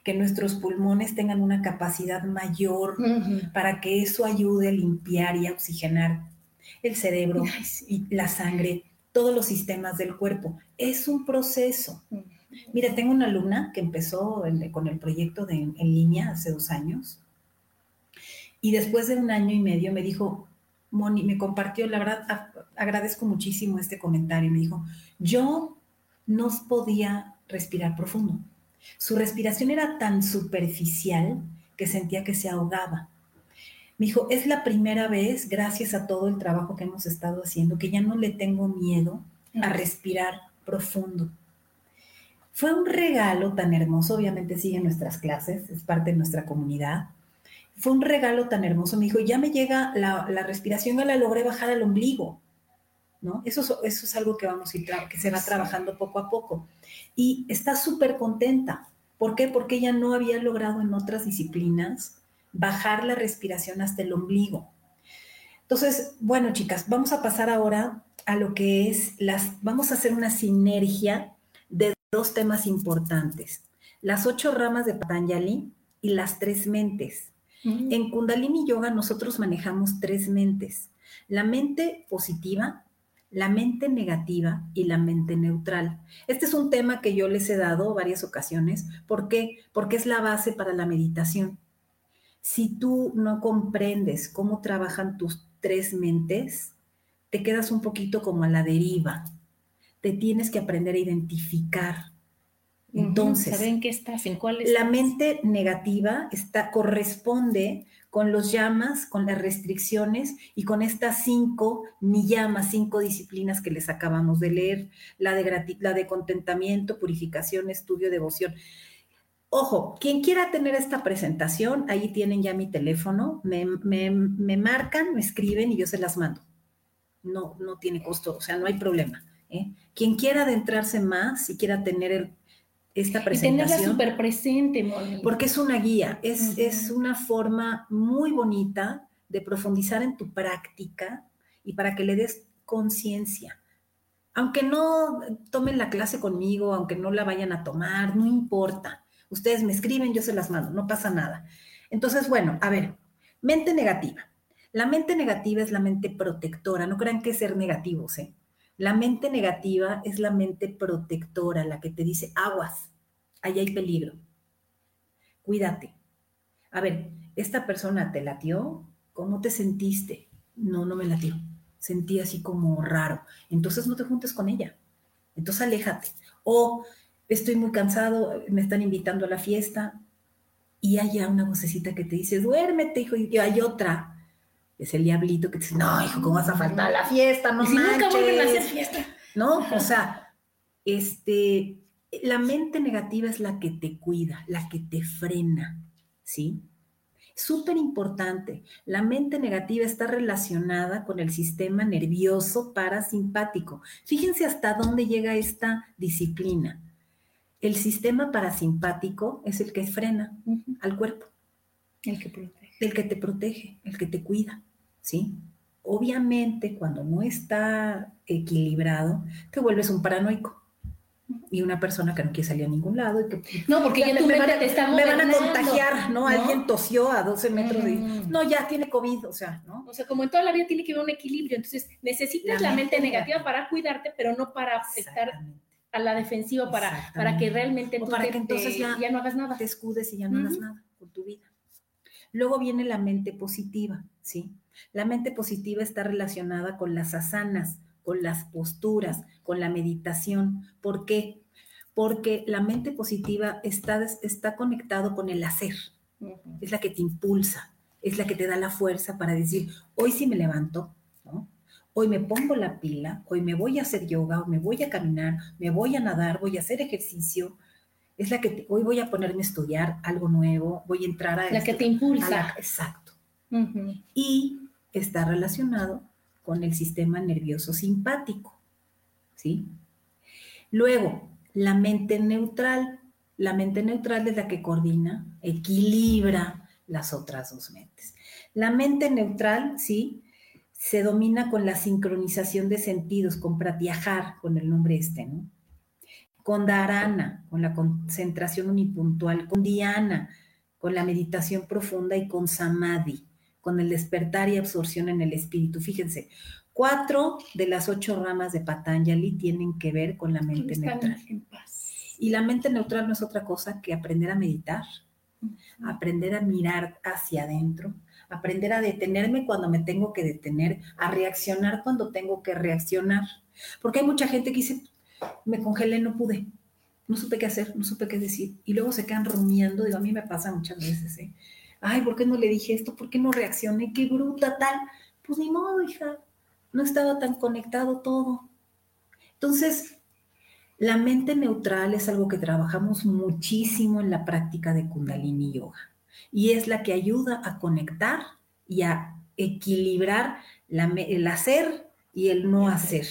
que nuestros pulmones tengan una capacidad mayor para que eso ayude a limpiar y a oxigenar el cerebro y la sangre, todos los sistemas del cuerpo. Es un proceso. Mira, tengo una alumna que empezó con el proyecto de, en línea hace dos años y después de un año y medio me dijo, Moni, me compartió, la verdad, agradezco muchísimo este comentario, me dijo, yo no podía respirar profundo. Su respiración era tan superficial que sentía que se ahogaba. Me dijo, es la primera vez, gracias a todo el trabajo que hemos estado haciendo, que ya no le tengo miedo a respirar profundo. Fue un regalo tan hermoso, obviamente sigue en nuestras clases, es parte de nuestra comunidad. Fue un regalo tan hermoso, me dijo, ya me llega la, respiración, ya la logré bajar al ombligo, ¿no? Eso, eso es algo que vamos a ir, que se va trabajando poco a poco. Y está súper contenta. ¿Por qué? Porque ella no había logrado en otras disciplinas bajar la respiración hasta el ombligo. Entonces, bueno, chicas, vamos a pasar ahora a lo que es las, vamos a hacer una sinergia dos temas importantes, las ocho ramas de Patanjali y las tres mentes. Mm. En Kundalini Yoga nosotros manejamos tres mentes. La mente positiva, la mente negativa y la mente neutral. Este es un tema que yo les he dado varias ocasiones. ¿Por qué? Porque es la base para la meditación. Si tú no comprendes cómo trabajan tus tres mentes, te quedas un poquito como a la deriva. Te tienes que aprender a identificar. Entonces, ¿saben qué estás? ¿En cuál La mente negativa está, corresponde con los llamas, con las restricciones y con estas cinco ni llamas, cinco disciplinas que les acabamos de leer, la de, la de contentamiento, purificación, estudio, devoción. Ojo, quien quiera tener esta presentación, ahí tienen ya mi teléfono, me, marcan, me escriben y yo se las mando. No, no tiene costo, o sea, no hay problema. ¿Eh? Quien quiera adentrarse más y quiera tener esta presentación. Y tenerla súper presente, Porque es una guía, es, es una forma muy bonita de profundizar en tu práctica y para que le des conciencia. Aunque no tomen la clase conmigo, aunque no la vayan a tomar, no importa. Ustedes me escriben, yo se las mando, no pasa nada. Entonces, bueno, a ver, mente negativa. La mente negativa es la mente protectora, no crean que es ser negativos, ¿eh? La mente negativa es la mente protectora, la que te dice, aguas, ahí hay peligro. Cuídate. A ver, ¿esta persona te latió? ¿Cómo te sentiste? No, no me latió. Sentí así como raro. Entonces no te juntes con ella. Entonces aléjate. O estoy muy cansado, me están invitando a la fiesta y hay una vocecita que te dice, duérmete, hijo, y hay otra es el diablito que te dice, no, hijo, ¿cómo vas a faltar a la fiesta? No si nunca vuelven a hacer fiesta. No, o sea, este, la mente negativa es la que te cuida, la que te frena, ¿sí? Súper importante, la mente negativa está relacionada con el sistema nervioso parasimpático. Fíjense hasta dónde llega esta disciplina. El sistema parasimpático es el que frena al cuerpo. El que protege. El que te protege, el que te cuida. ¿Sí? Obviamente, cuando no está equilibrado, te vuelves un paranoico y una persona que no quiere salir a ningún lado. Y que, no, porque ya, tu me, mente te está me van a contagiar, ¿no? Alguien tosió a 12 metros de... No, ya tiene COVID, o sea, ¿no? O sea, como en toda la vida tiene que haber un equilibrio. Entonces, necesitas la, mente, negativa para cuidarte, pero no para estar a la defensiva, para, para que realmente tú para que entonces ya, ya, no hagas nada. Te escudes y ya no hagas nada con tu vida. Luego viene la mente positiva, ¿sí? La mente positiva está relacionada con las asanas, con las posturas, con la meditación. ¿Por qué? Porque la mente positiva está, está conectado con el hacer. Es la que te impulsa, es la que te da la fuerza para decir, hoy sí me levanto, ¿no? Hoy me pongo la pila, hoy me voy a hacer yoga, hoy me voy a caminar, me voy a nadar, voy a hacer ejercicio. Es la que hoy voy a ponerme a estudiar algo nuevo, voy a entrar a... La que te impulsa. exacto. Y está relacionado con el sistema nervioso simpático, ¿sí? Luego, la mente neutral. La mente neutral es la que coordina, equilibra las otras dos mentes. La mente neutral, ¿sí? Se domina con la sincronización de sentidos, con pratiajar, con el nombre este, ¿no? Con dharana, con la concentración unipuntual, con dhyana, con la meditación profunda y con samadhi con el despertar y absorción en el espíritu. Fíjense, cuatro de las ocho ramas de Patanjali tienen que ver con la mente neutral. Y la mente neutral no es otra cosa que aprender a meditar, aprender a mirar hacia adentro, aprender a detenerme cuando me tengo que detener, a reaccionar cuando tengo que reaccionar. Porque hay mucha gente que dice, me congelé, no pude, no supe qué hacer, no supe qué decir. Y luego se quedan rumiando, digo, a mí me pasa muchas veces, ¿eh? Ay, ¿por qué no le dije esto? ¿Por qué no reaccioné? Qué bruta tal. Pues ni modo, hija, no estaba tan conectado todo. Entonces, la mente neutral es algo que trabajamos muchísimo en la práctica de Kundalini Yoga y es la que ayuda a conectar y a equilibrar el hacer y el no hacer,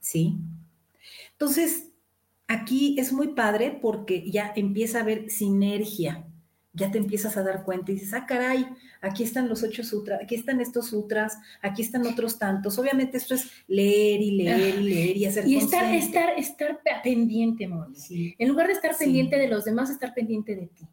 ¿sí? Entonces, aquí es muy padre porque ya empieza a haber sinergia ya te empiezas a dar cuenta y dices, ah, caray, aquí están los ocho sutras, aquí están estos sutras, aquí están otros tantos. Obviamente esto es leer y leer y leer y hacer Y estar, estar, estar pendiente, Moni. En lugar de estar pendiente de los demás, estar pendiente de ti.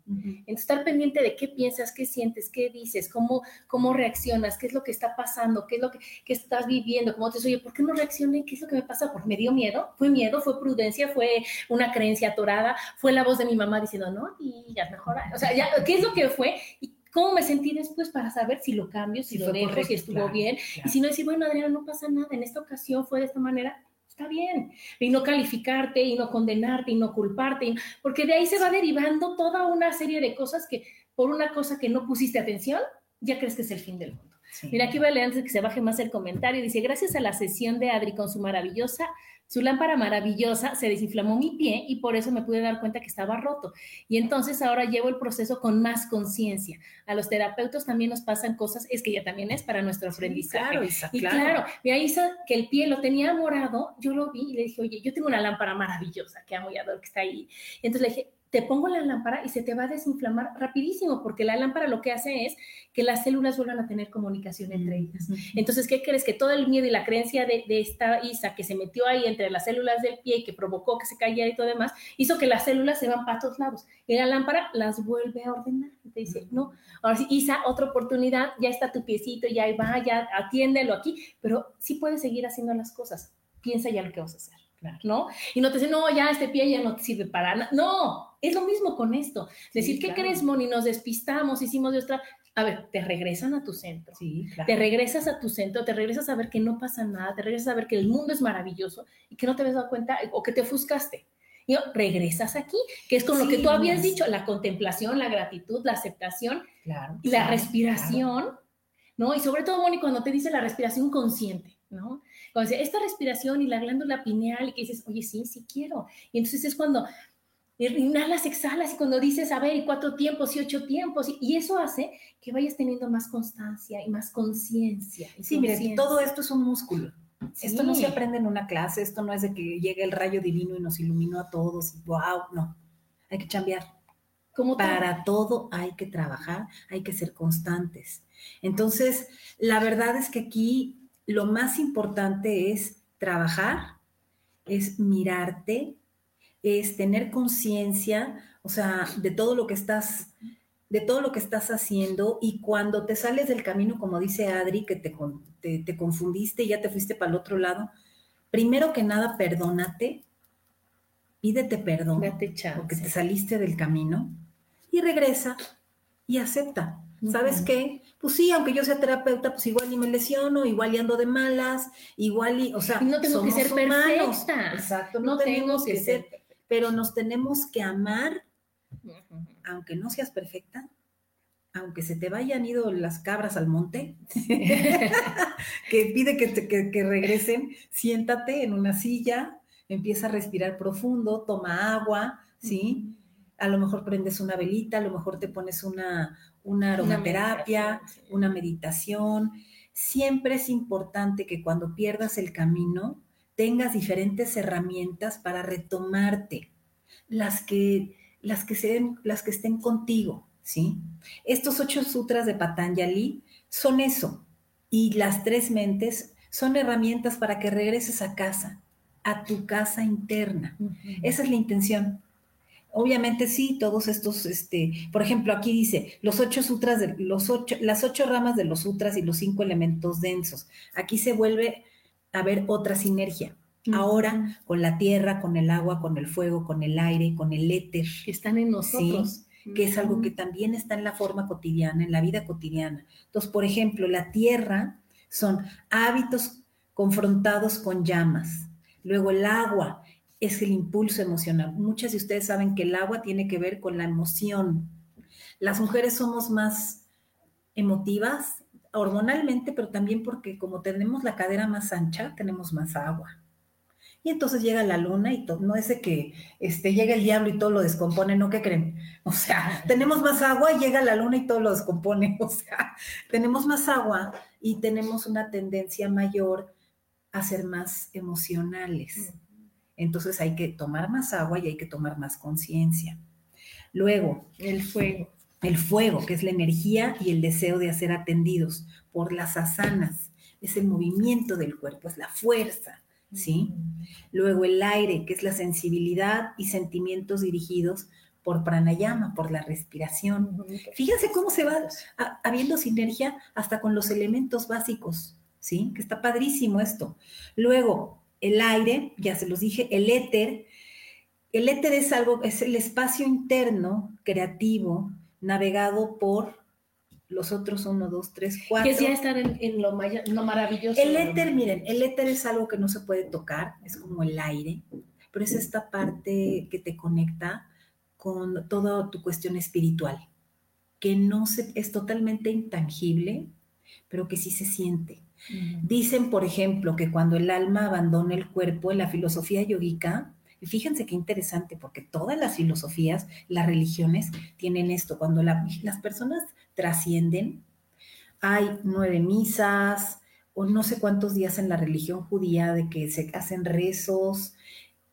Estar pendiente de qué piensas, qué sientes, qué dices, cómo, cómo reaccionas, qué es lo que está pasando, qué es lo que, estás viviendo, cómo te oye, ¿por qué no reaccioné? ¿Qué es lo que me pasa? Porque me dio miedo, fue miedo, fue prudencia, fue una creencia atorada, fue la voz de mi mamá diciendo, no, y ya mejora. O sea, ya, ¿qué es lo que fue? Y ¿Cómo me sentí después para saber si lo cambio, si, lo dejo, si estuvo bien? Y si no decir, bueno, Adriana, no pasa nada, en esta ocasión fue de esta manera, está bien. Y no calificarte, y no condenarte, y no culparte, porque de ahí se va derivando toda una serie de cosas que por una cosa que no pusiste atención, ya crees que es el fin del mundo. Mira, aquí voy a leer antes de que se baje más el comentario. Dice, gracias a la sesión de Adri con su maravillosa su lámpara maravillosa se desinflamó mi pie y por eso me pude dar cuenta que estaba roto. Y entonces ahora llevo el proceso con más conciencia. A los terapeutas también nos pasan cosas, es que ya también es para nuestro aprendizaje. claro, Isa, y claro, mira, Isa, que el pie lo tenía morado, yo lo vi y le dije, oye, yo tengo una lámpara maravillosa que amo y adoro que está ahí. entonces le dije, te pongo la lámpara y se te va a desinflamar rapidísimo, porque la lámpara lo que hace es que las células vuelvan a tener comunicación entre ellas. Entonces, ¿qué crees? Que todo el miedo y la creencia de, esta Isa que se metió ahí entre las células del pie y que provocó que se cayera y todo demás, hizo que las células se van para todos lados. Y la lámpara las vuelve a ordenar. Y te dice, no, ahora sí, Isa, otra oportunidad, ya está tu piecito, ya va, ya atiéndelo aquí, pero sí puedes seguir haciendo las cosas. Piensa ya lo que vas a hacer. ¿no? Y no te dicen, no, ya este pie ya no te sirve para nada. No, es lo mismo con esto. Decir, ¿qué crees, Moni? Nos despistamos, hicimos de otra. A ver, te regresan a tu centro. Sí, claro. Te regresas a tu centro, te regresas a ver que no pasa nada, te regresas a ver que el mundo es maravilloso y que no te habías dado cuenta o que te ofuscaste. Y regresas aquí, que es con lo que tú habías dicho, la contemplación, la gratitud, la aceptación, claro, y la respiración, ¿no? Y sobre todo, Moni, cuando te dice la respiración consciente, ¿no? Cuando dice, esta respiración y la glándula pineal, y que dices, oye, sí, sí quiero. Y entonces es cuando inhalas, exhalas, y cuando dices, a ver, y cuatro tiempos y ocho tiempos, y, eso hace que vayas teniendo más constancia y más conciencia. Sí, mire, todo esto es un músculo. Esto no se aprende en una clase, esto no es de que llegue el rayo divino y nos iluminó a todos, wow, no, hay que cambiar. Como Para todo hay que trabajar, hay que ser constantes. Entonces, la verdad es que aquí lo más importante es trabajar, es mirarte, es tener conciencia, o sea, de todo lo que estás, de todo lo que estás haciendo y cuando te sales del camino, como dice Adri, que te, te, confundiste y ya te fuiste para el otro lado, primero que nada, perdónate, pídete perdón, porque te saliste del camino y regresa y acepta. ¿Sabes qué? Pues sí, aunque yo sea terapeuta, pues igual y me lesiono, igual y ando de malas, igual y, o sea, no tengo que ser perfecta. Exacto, no, tenemos que, ser, pero nos tenemos que amar, aunque no seas perfecta, aunque se te vayan ido las cabras al monte, [LAUGHS] que pide que, que, regresen, siéntate en una silla, empieza a respirar profundo, toma agua, ¿sí? A lo mejor prendes una velita, a lo mejor te pones una, una aromaterapia, una meditación. Siempre es importante que cuando pierdas el camino tengas diferentes herramientas para retomarte, las que, las que, sean, las que estén contigo, ¿sí? Estos ocho sutras de Patanjali son eso, y las tres mentes son herramientas para que regreses a casa, a tu casa interna. Esa es la intención. Obviamente sí, todos estos, este, por ejemplo, aquí dice los ocho sutras, de, los ocho, las ocho ramas de los sutras y los cinco elementos densos. Aquí se vuelve a ver otra sinergia. Ahora con la tierra, con el agua, con el fuego, con el aire, con el éter. Que están en nosotros. que es algo que también está en la forma cotidiana, en la vida cotidiana. Entonces, por ejemplo, la tierra son hábitos confrontados con llamas. Luego el agua es el impulso emocional. Muchas de ustedes saben que el agua tiene que ver con la emoción. Las mujeres somos más emotivas hormonalmente, pero también porque como tenemos la cadera más ancha, tenemos más agua. Y entonces llega la luna y no es de que este, llega el diablo y todo lo descompone, ¿no? ¿Qué creen? [LAUGHS] O sea, tenemos más agua y llega la luna y todo lo descompone. [LAUGHS] O sea, tenemos más agua y tenemos una tendencia mayor a ser más emocionales. Entonces hay que tomar más agua y hay que tomar más conciencia. Luego, el fuego. El fuego, que es la energía y el deseo de ser atendidos por las asanas, es el movimiento del cuerpo, es la fuerza, ¿sí? Luego el aire, que es la sensibilidad y sentimientos dirigidos por pranayama, por la respiración. Fíjense cómo se va habiendo sinergia hasta con los elementos básicos, ¿sí? Que está padrísimo esto. Luego, el aire, ya se los dije, el éter. El éter es algo, es el espacio interno creativo navegado por los otros uno, dos, tres, cuatro. Que ya estar en, lo, maravilloso. El éter, miren, el éter es algo que no se puede tocar, es como el aire, pero es esta parte que te conecta con toda tu cuestión espiritual, que no se, es totalmente intangible, pero que sí se siente. Dicen, por ejemplo, que cuando el alma abandona el cuerpo, en la filosofía yogica, y fíjense qué interesante, porque todas las filosofías, las religiones tienen esto. Cuando las personas trascienden, hay nueve misas o no sé cuántos días en la religión judía de que se hacen rezos.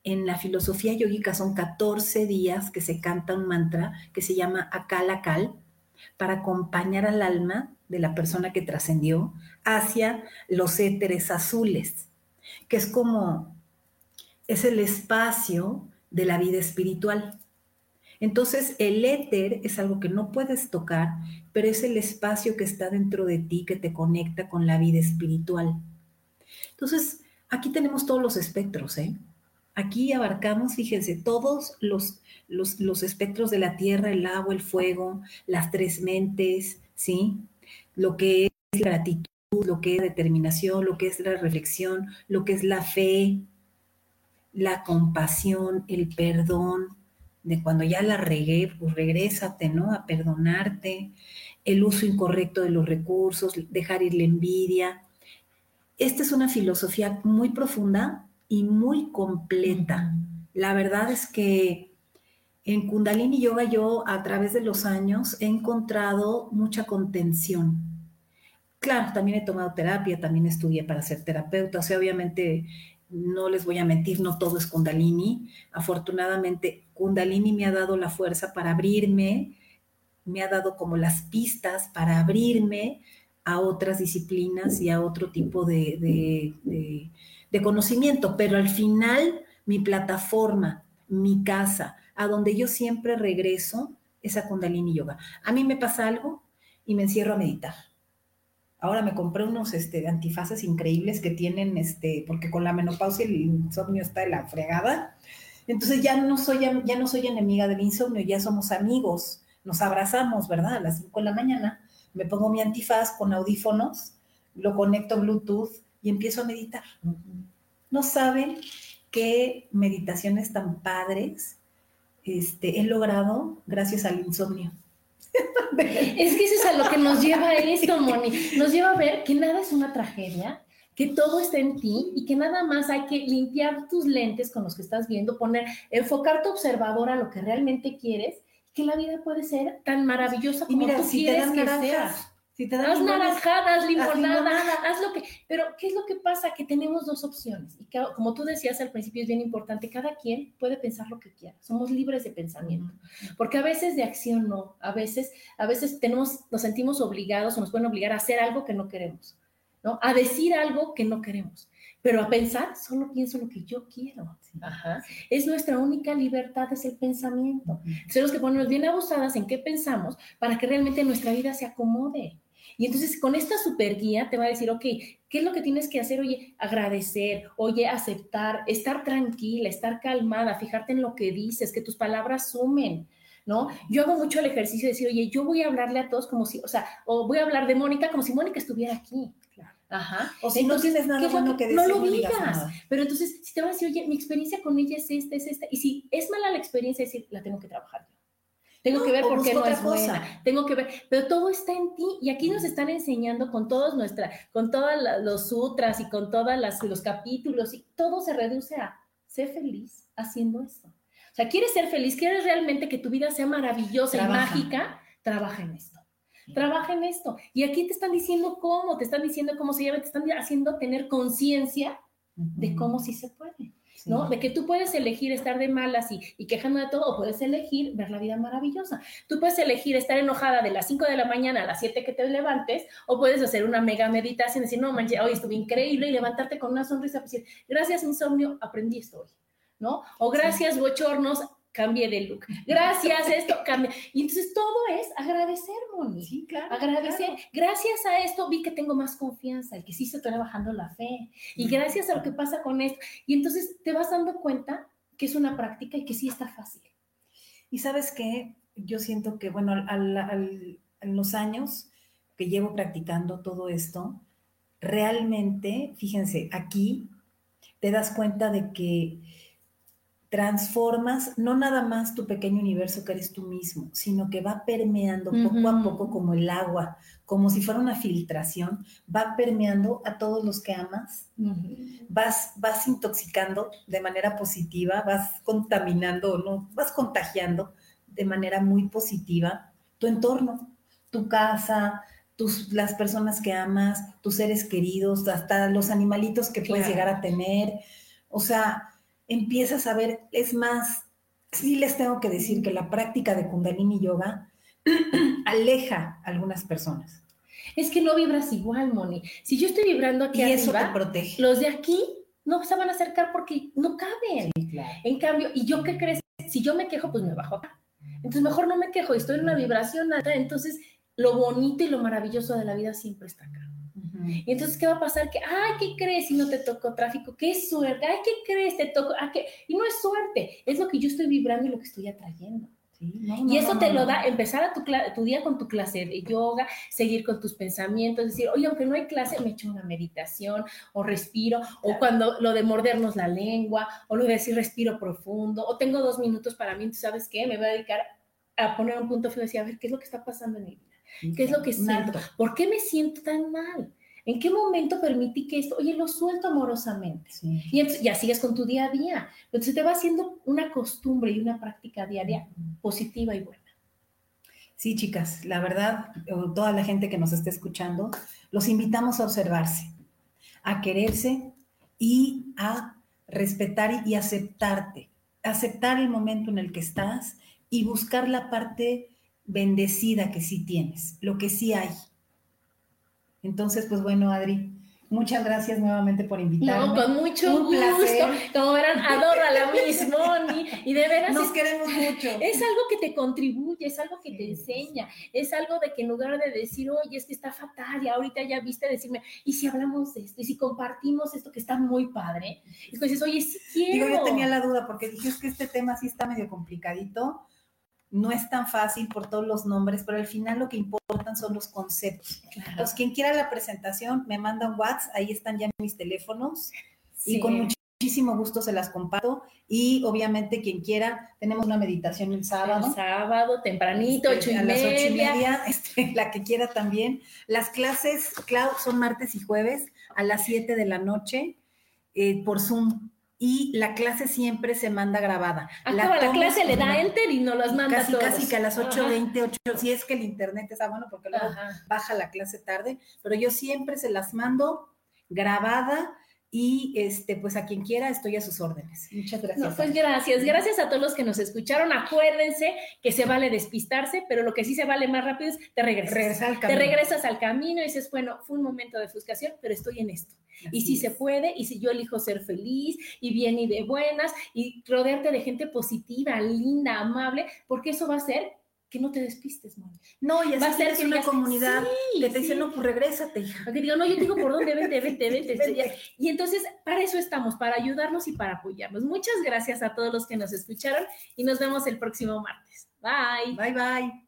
En la filosofía yogica son 14 días que se canta un mantra que se llama Akal Akal para acompañar al alma de la persona que trascendió hacia los éteres azules, que es como es el espacio de la vida espiritual. Entonces, el éter es algo que no puedes tocar, pero es el espacio que está dentro de ti que te conecta con la vida espiritual. Entonces, aquí tenemos todos los espectros, ¿eh? Aquí abarcamos, fíjense, todos los, los, los espectros de la tierra, el agua, el fuego, las tres mentes, ¿sí? Lo que es gratitud, lo que es determinación, lo que es la reflexión, lo que es la fe, la compasión, el perdón, de cuando ya la regué, pues regrésate, ¿no? A perdonarte, el uso incorrecto de los recursos, dejar ir la envidia. Esta es una filosofía muy profunda y muy completa. La verdad es que en Kundalini Yoga yo a través de los años he encontrado mucha contención. Claro, también he tomado terapia, también estudié para ser terapeuta, o sea, obviamente no les voy a mentir, no todo es Kundalini. Afortunadamente, Kundalini me ha dado la fuerza para abrirme, me ha dado como las pistas para abrirme a otras disciplinas y a otro tipo de, conocimiento, pero al final mi plataforma, mi casa, a donde yo siempre regreso, es a Kundalini Yoga. A mí me pasa algo y me encierro a meditar Ahora me compré unos este, antifaces increíbles que tienen, este, porque con la menopausia el insomnio está de la fregada. Entonces ya no soy, ya no soy enemiga del insomnio, ya somos amigos, nos abrazamos, ¿verdad? A las 5 de la mañana me pongo mi antifaz con audífonos, lo conecto Bluetooth y empiezo a meditar. No saben qué meditaciones tan padres este, he logrado gracias al insomnio. Es que eso es a lo que nos lleva [LAUGHS] esto, Moni. Nos lleva a ver que nada es una tragedia, que todo está en ti y que nada más hay que limpiar tus lentes con los que estás viendo, poner, enfocar tu observador a lo que realmente quieres, que la vida puede ser tan maravillosa como tú quieres que sea. Si te haz naranjadas, limonada, haz lo que... Pero, ¿qué es lo que pasa? Que tenemos dos opciones. Y como tú decías al principio, es bien importante, cada quien puede pensar lo que quiera. Somos libres de pensamiento. Porque a veces de acción no. A veces, a veces tenemos, nos sentimos obligados o nos pueden obligar a hacer algo que no queremos. ¿no? A decir algo que no queremos. Pero a pensar, solo pienso lo que yo quiero. Ajá. Es nuestra única libertad, es el pensamiento. Tenemos que ponernos bien abusadas en qué pensamos para que realmente nuestra vida se acomode. Y entonces con esta super guía te va a decir, ok, ¿qué es lo que tienes que hacer? Oye, agradecer, oye, aceptar, estar tranquila, estar calmada, fijarte en lo que dices, que tus palabras sumen. ¿No? Yo hago mucho el ejercicio de decir, oye, yo voy a hablarle a todos como si, o sea, o voy a hablar de Mónica como si Mónica estuviera aquí. Ajá. O si no tienes nada bueno que decir, no lo digas. Pero entonces, si te vas a decir, oye, mi experiencia con ella es esta, es esta, y si es mala la experiencia, es decir, la tengo que trabajar Tengo que ver por qué no es buena. Tengo que ver, pero todo está en ti y aquí nos están enseñando con todos nuestra, con todos los sutras y con todos los capítulos y todo se reduce a ser feliz haciendo esto. O sea, quieres ser feliz, quieres realmente que tu vida sea maravillosa y mágica, trabaja en esto. Trabaja en esto. Y aquí te están diciendo cómo, te están diciendo cómo se llama, te están haciendo tener conciencia de cómo sí se puede. ¿No? De que tú puedes elegir estar de malas y, y quejando de todo, o puedes elegir ver la vida maravillosa. Tú puedes elegir estar enojada de las 5 de la mañana a las 7 que te levantes, o puedes hacer una mega meditación y decir, no manches, hoy estuve increíble y levantarte con una sonrisa, pues decir, gracias insomnio, aprendí esto hoy, ¿no? O gracias bochornos, cambié de look. Gracias, esto cambia. Y entonces todo es agradecer, Moni. Sí, claro. Agradecer. Gracias a esto vi que tengo más confianza, el que sí se está bajando la fe. Y gracias a lo que pasa con esto. Y entonces te vas dando cuenta que es una práctica y que sí está fácil. Y sabes qué, yo siento que, bueno, al, al, en los años que llevo practicando todo esto, realmente, fíjense, aquí te das cuenta de que transformas no nada más tu pequeño universo que eres tú mismo, sino que va permeando poco a poco como el agua, como si fuera una filtración, va permeando a todos los que amas, vas, vas intoxicando de manera positiva, vas contaminando, no, vas contagiando de manera muy positiva tu entorno, tu casa, tus, las personas que amas, tus seres queridos, hasta los animalitos que puedes llegar a tener. O sea, empiezas a ver, es más, sí les tengo que decir que la práctica de Kundalini Yoga [CLEARS THROAT] aleja a algunas personas. Es que no vibras igual, Moni. Si yo estoy vibrando aquí y arriba, eso te protege. los de aquí no se van a acercar porque no caben. Sí, claro. En cambio, ¿y yo qué crees? Si yo me quejo, pues me bajo acá. Entonces mejor no me quejo, estoy en una vibración alta, entonces lo bonito y lo maravilloso de la vida siempre está acá. Y entonces, ¿qué va a pasar? Que, ay, ¿qué crees si no te tocó tráfico? ¡Qué suerte! ¡Ay, qué crees! Te tocó. ¿a qué? Y no es suerte, es lo que yo estoy vibrando y lo que estoy atrayendo. Sí, no, no, y eso no, te lo da, empezar a tu, día con tu clase de yoga, seguir con tus pensamientos, decir, oye, aunque no hay clase, me echo una meditación, o respiro, o cuando lo de mordernos la lengua, o lo de decir respiro profundo, o tengo dos minutos para mí, ¿tú sabes qué? Me voy a dedicar a poner un punto fijo y decir, a ver, ¿qué es lo que está pasando en mi vida? ¿Qué es lo que siento? ¿Por qué me siento tan mal? ¿En qué momento permití que esto, oye, lo suelto amorosamente? Sí. Y entonces ya sigues con tu día a día. Entonces te va haciendo una costumbre y una práctica diaria positiva y buena. Sí, chicas, la verdad, toda la gente que nos esté escuchando, los invitamos a observarse, a quererse y a respetar y aceptarte, aceptar el momento en el que estás y buscar la parte bendecida que sí tienes, lo que sí hay. Entonces, pues bueno, Adri, muchas gracias nuevamente por invitarme. No, con mucho Un gusto. placer. Como verán, adoro a la Miss Moni. Y de veras Nos es, queremos mucho. es algo que te contribuye, es algo que te enseña, es algo de que en lugar de decir, oye, es que está fatal, y ahorita ya viste decirme, ¿y si hablamos de esto? ¿Y si compartimos esto que está muy padre? Y dices, oye, sí quiero. Digo, yo tenía la duda porque dije, es que este tema sí está medio complicadito, no es tan fácil por todos los nombres, pero al final lo que importan son los conceptos. Claro. Entonces, quien quiera la presentación, me manda un WhatsApp, ahí están ya mis teléfonos Sí. y con muchísimo gusto se las comparto. Y obviamente, quien quiera, tenemos una meditación el sábado. El sábado, tempranito, Este, ocho y a las ocho y media. media, [LAUGHS] este, la que quiera también. Las clases, Clau, son martes y jueves a las 7 de la noche eh, por Zoom. Y la clase siempre se manda grabada. Acaba la, tomas clase, le da enter y nos las manda Casi, todos. casi que a las Ajá. 8.20, 8, si es que el internet está bueno, porque luego Ajá. baja la clase tarde, pero yo siempre se las mando grabada y este, pues a quien quiera estoy a sus órdenes. Muchas gracias. No, pues gracias, gracias a todos los que nos escucharon. Acuérdense que se vale despistarse, pero lo que sí se vale más rápido es te regresas. Regresar al Te regresas al camino y dices, bueno, fue un momento de frustración, pero estoy en esto. Y si se puede, y si yo elijo ser feliz y bien y de buenas, y rodearte de gente positiva, linda, amable, porque eso va a hacer que no te despistes, Moni. No, y así Va a ser que una digas, comunidad sí, que te dice, sí. no, pues regrésate, hija. Porque digo, no, yo te digo por dónde, vente, [LAUGHS] vente, vente. Vente. Y entonces, para eso estamos, para ayudarnos y para apoyarnos. Muchas gracias a todos los que nos escucharon y nos vemos el próximo martes. Bye. Bye, bye.